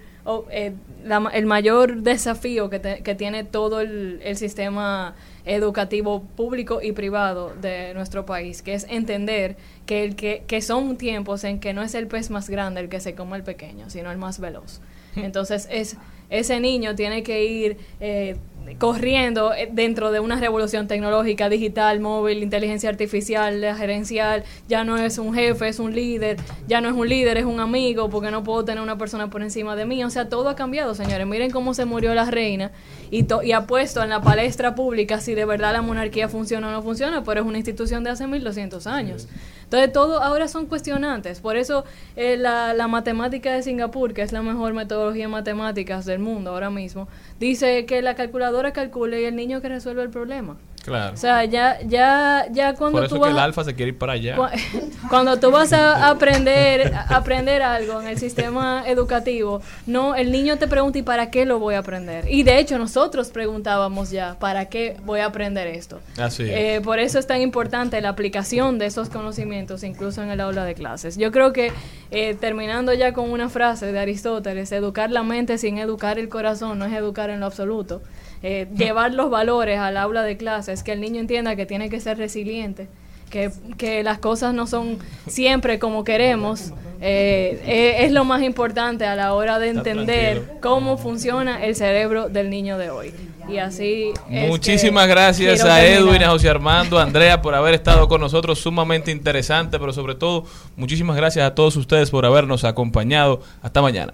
eh, la el mayor desafío que, te- que tiene todo el, el sistema educativo público y privado de nuestro país, que es entender que, el que, que son tiempos en que no es el pez más grande el que se come el pequeño, sino el más veloz. Entonces es ese niño tiene que ir eh, corriendo eh, dentro de una revolución tecnológica, digital, móvil, inteligencia artificial, la gerencial, ya no es un jefe, es un líder, ya no es un líder, es un amigo, porque no puedo tener una persona por encima de mí. O sea, todo ha cambiado, señores. Miren cómo se murió la reina y, y ha puesto en la palestra pública si de verdad la monarquía funciona o no funciona, pero es una institución de hace 1200 años. Entonces, todo ahora son cuestionantes. Por eso, eh, la, la matemática de Singapur, que es la mejor metodología en matemáticas del mundo ahora mismo, dice que la calculadora calcule y el niño que resuelve el problema. Claro. O sea, ya, ya, ya cuando Por eso tú que vas el a- alfa se quiere ir para allá. Cu- Cuando tú vas a aprender, a aprender algo en el sistema educativo, no, el niño te pregunta ¿y para qué lo voy a aprender? Y de hecho nosotros preguntábamos ya, ¿para qué voy a aprender esto? Así es. Eh, por eso es tan importante la aplicación de esos conocimientos incluso en el aula de clases. Yo creo que eh, terminando ya con una frase de Aristóteles, educar la mente sin educar el corazón no es educar en lo absoluto. Eh, llevar los valores al aula de clases, que el niño entienda que tiene que ser resiliente, que, que las cosas no son siempre como queremos, eh, eh, es lo más importante a la hora de entender cómo funciona el cerebro del niño de hoy. Y así... es que Muchísimas gracias a. Edwin, a José Armando, a Andrea por haber estado con nosotros, sumamente interesante, pero sobre todo, muchísimas gracias a todos ustedes por habernos acompañado. Hasta mañana.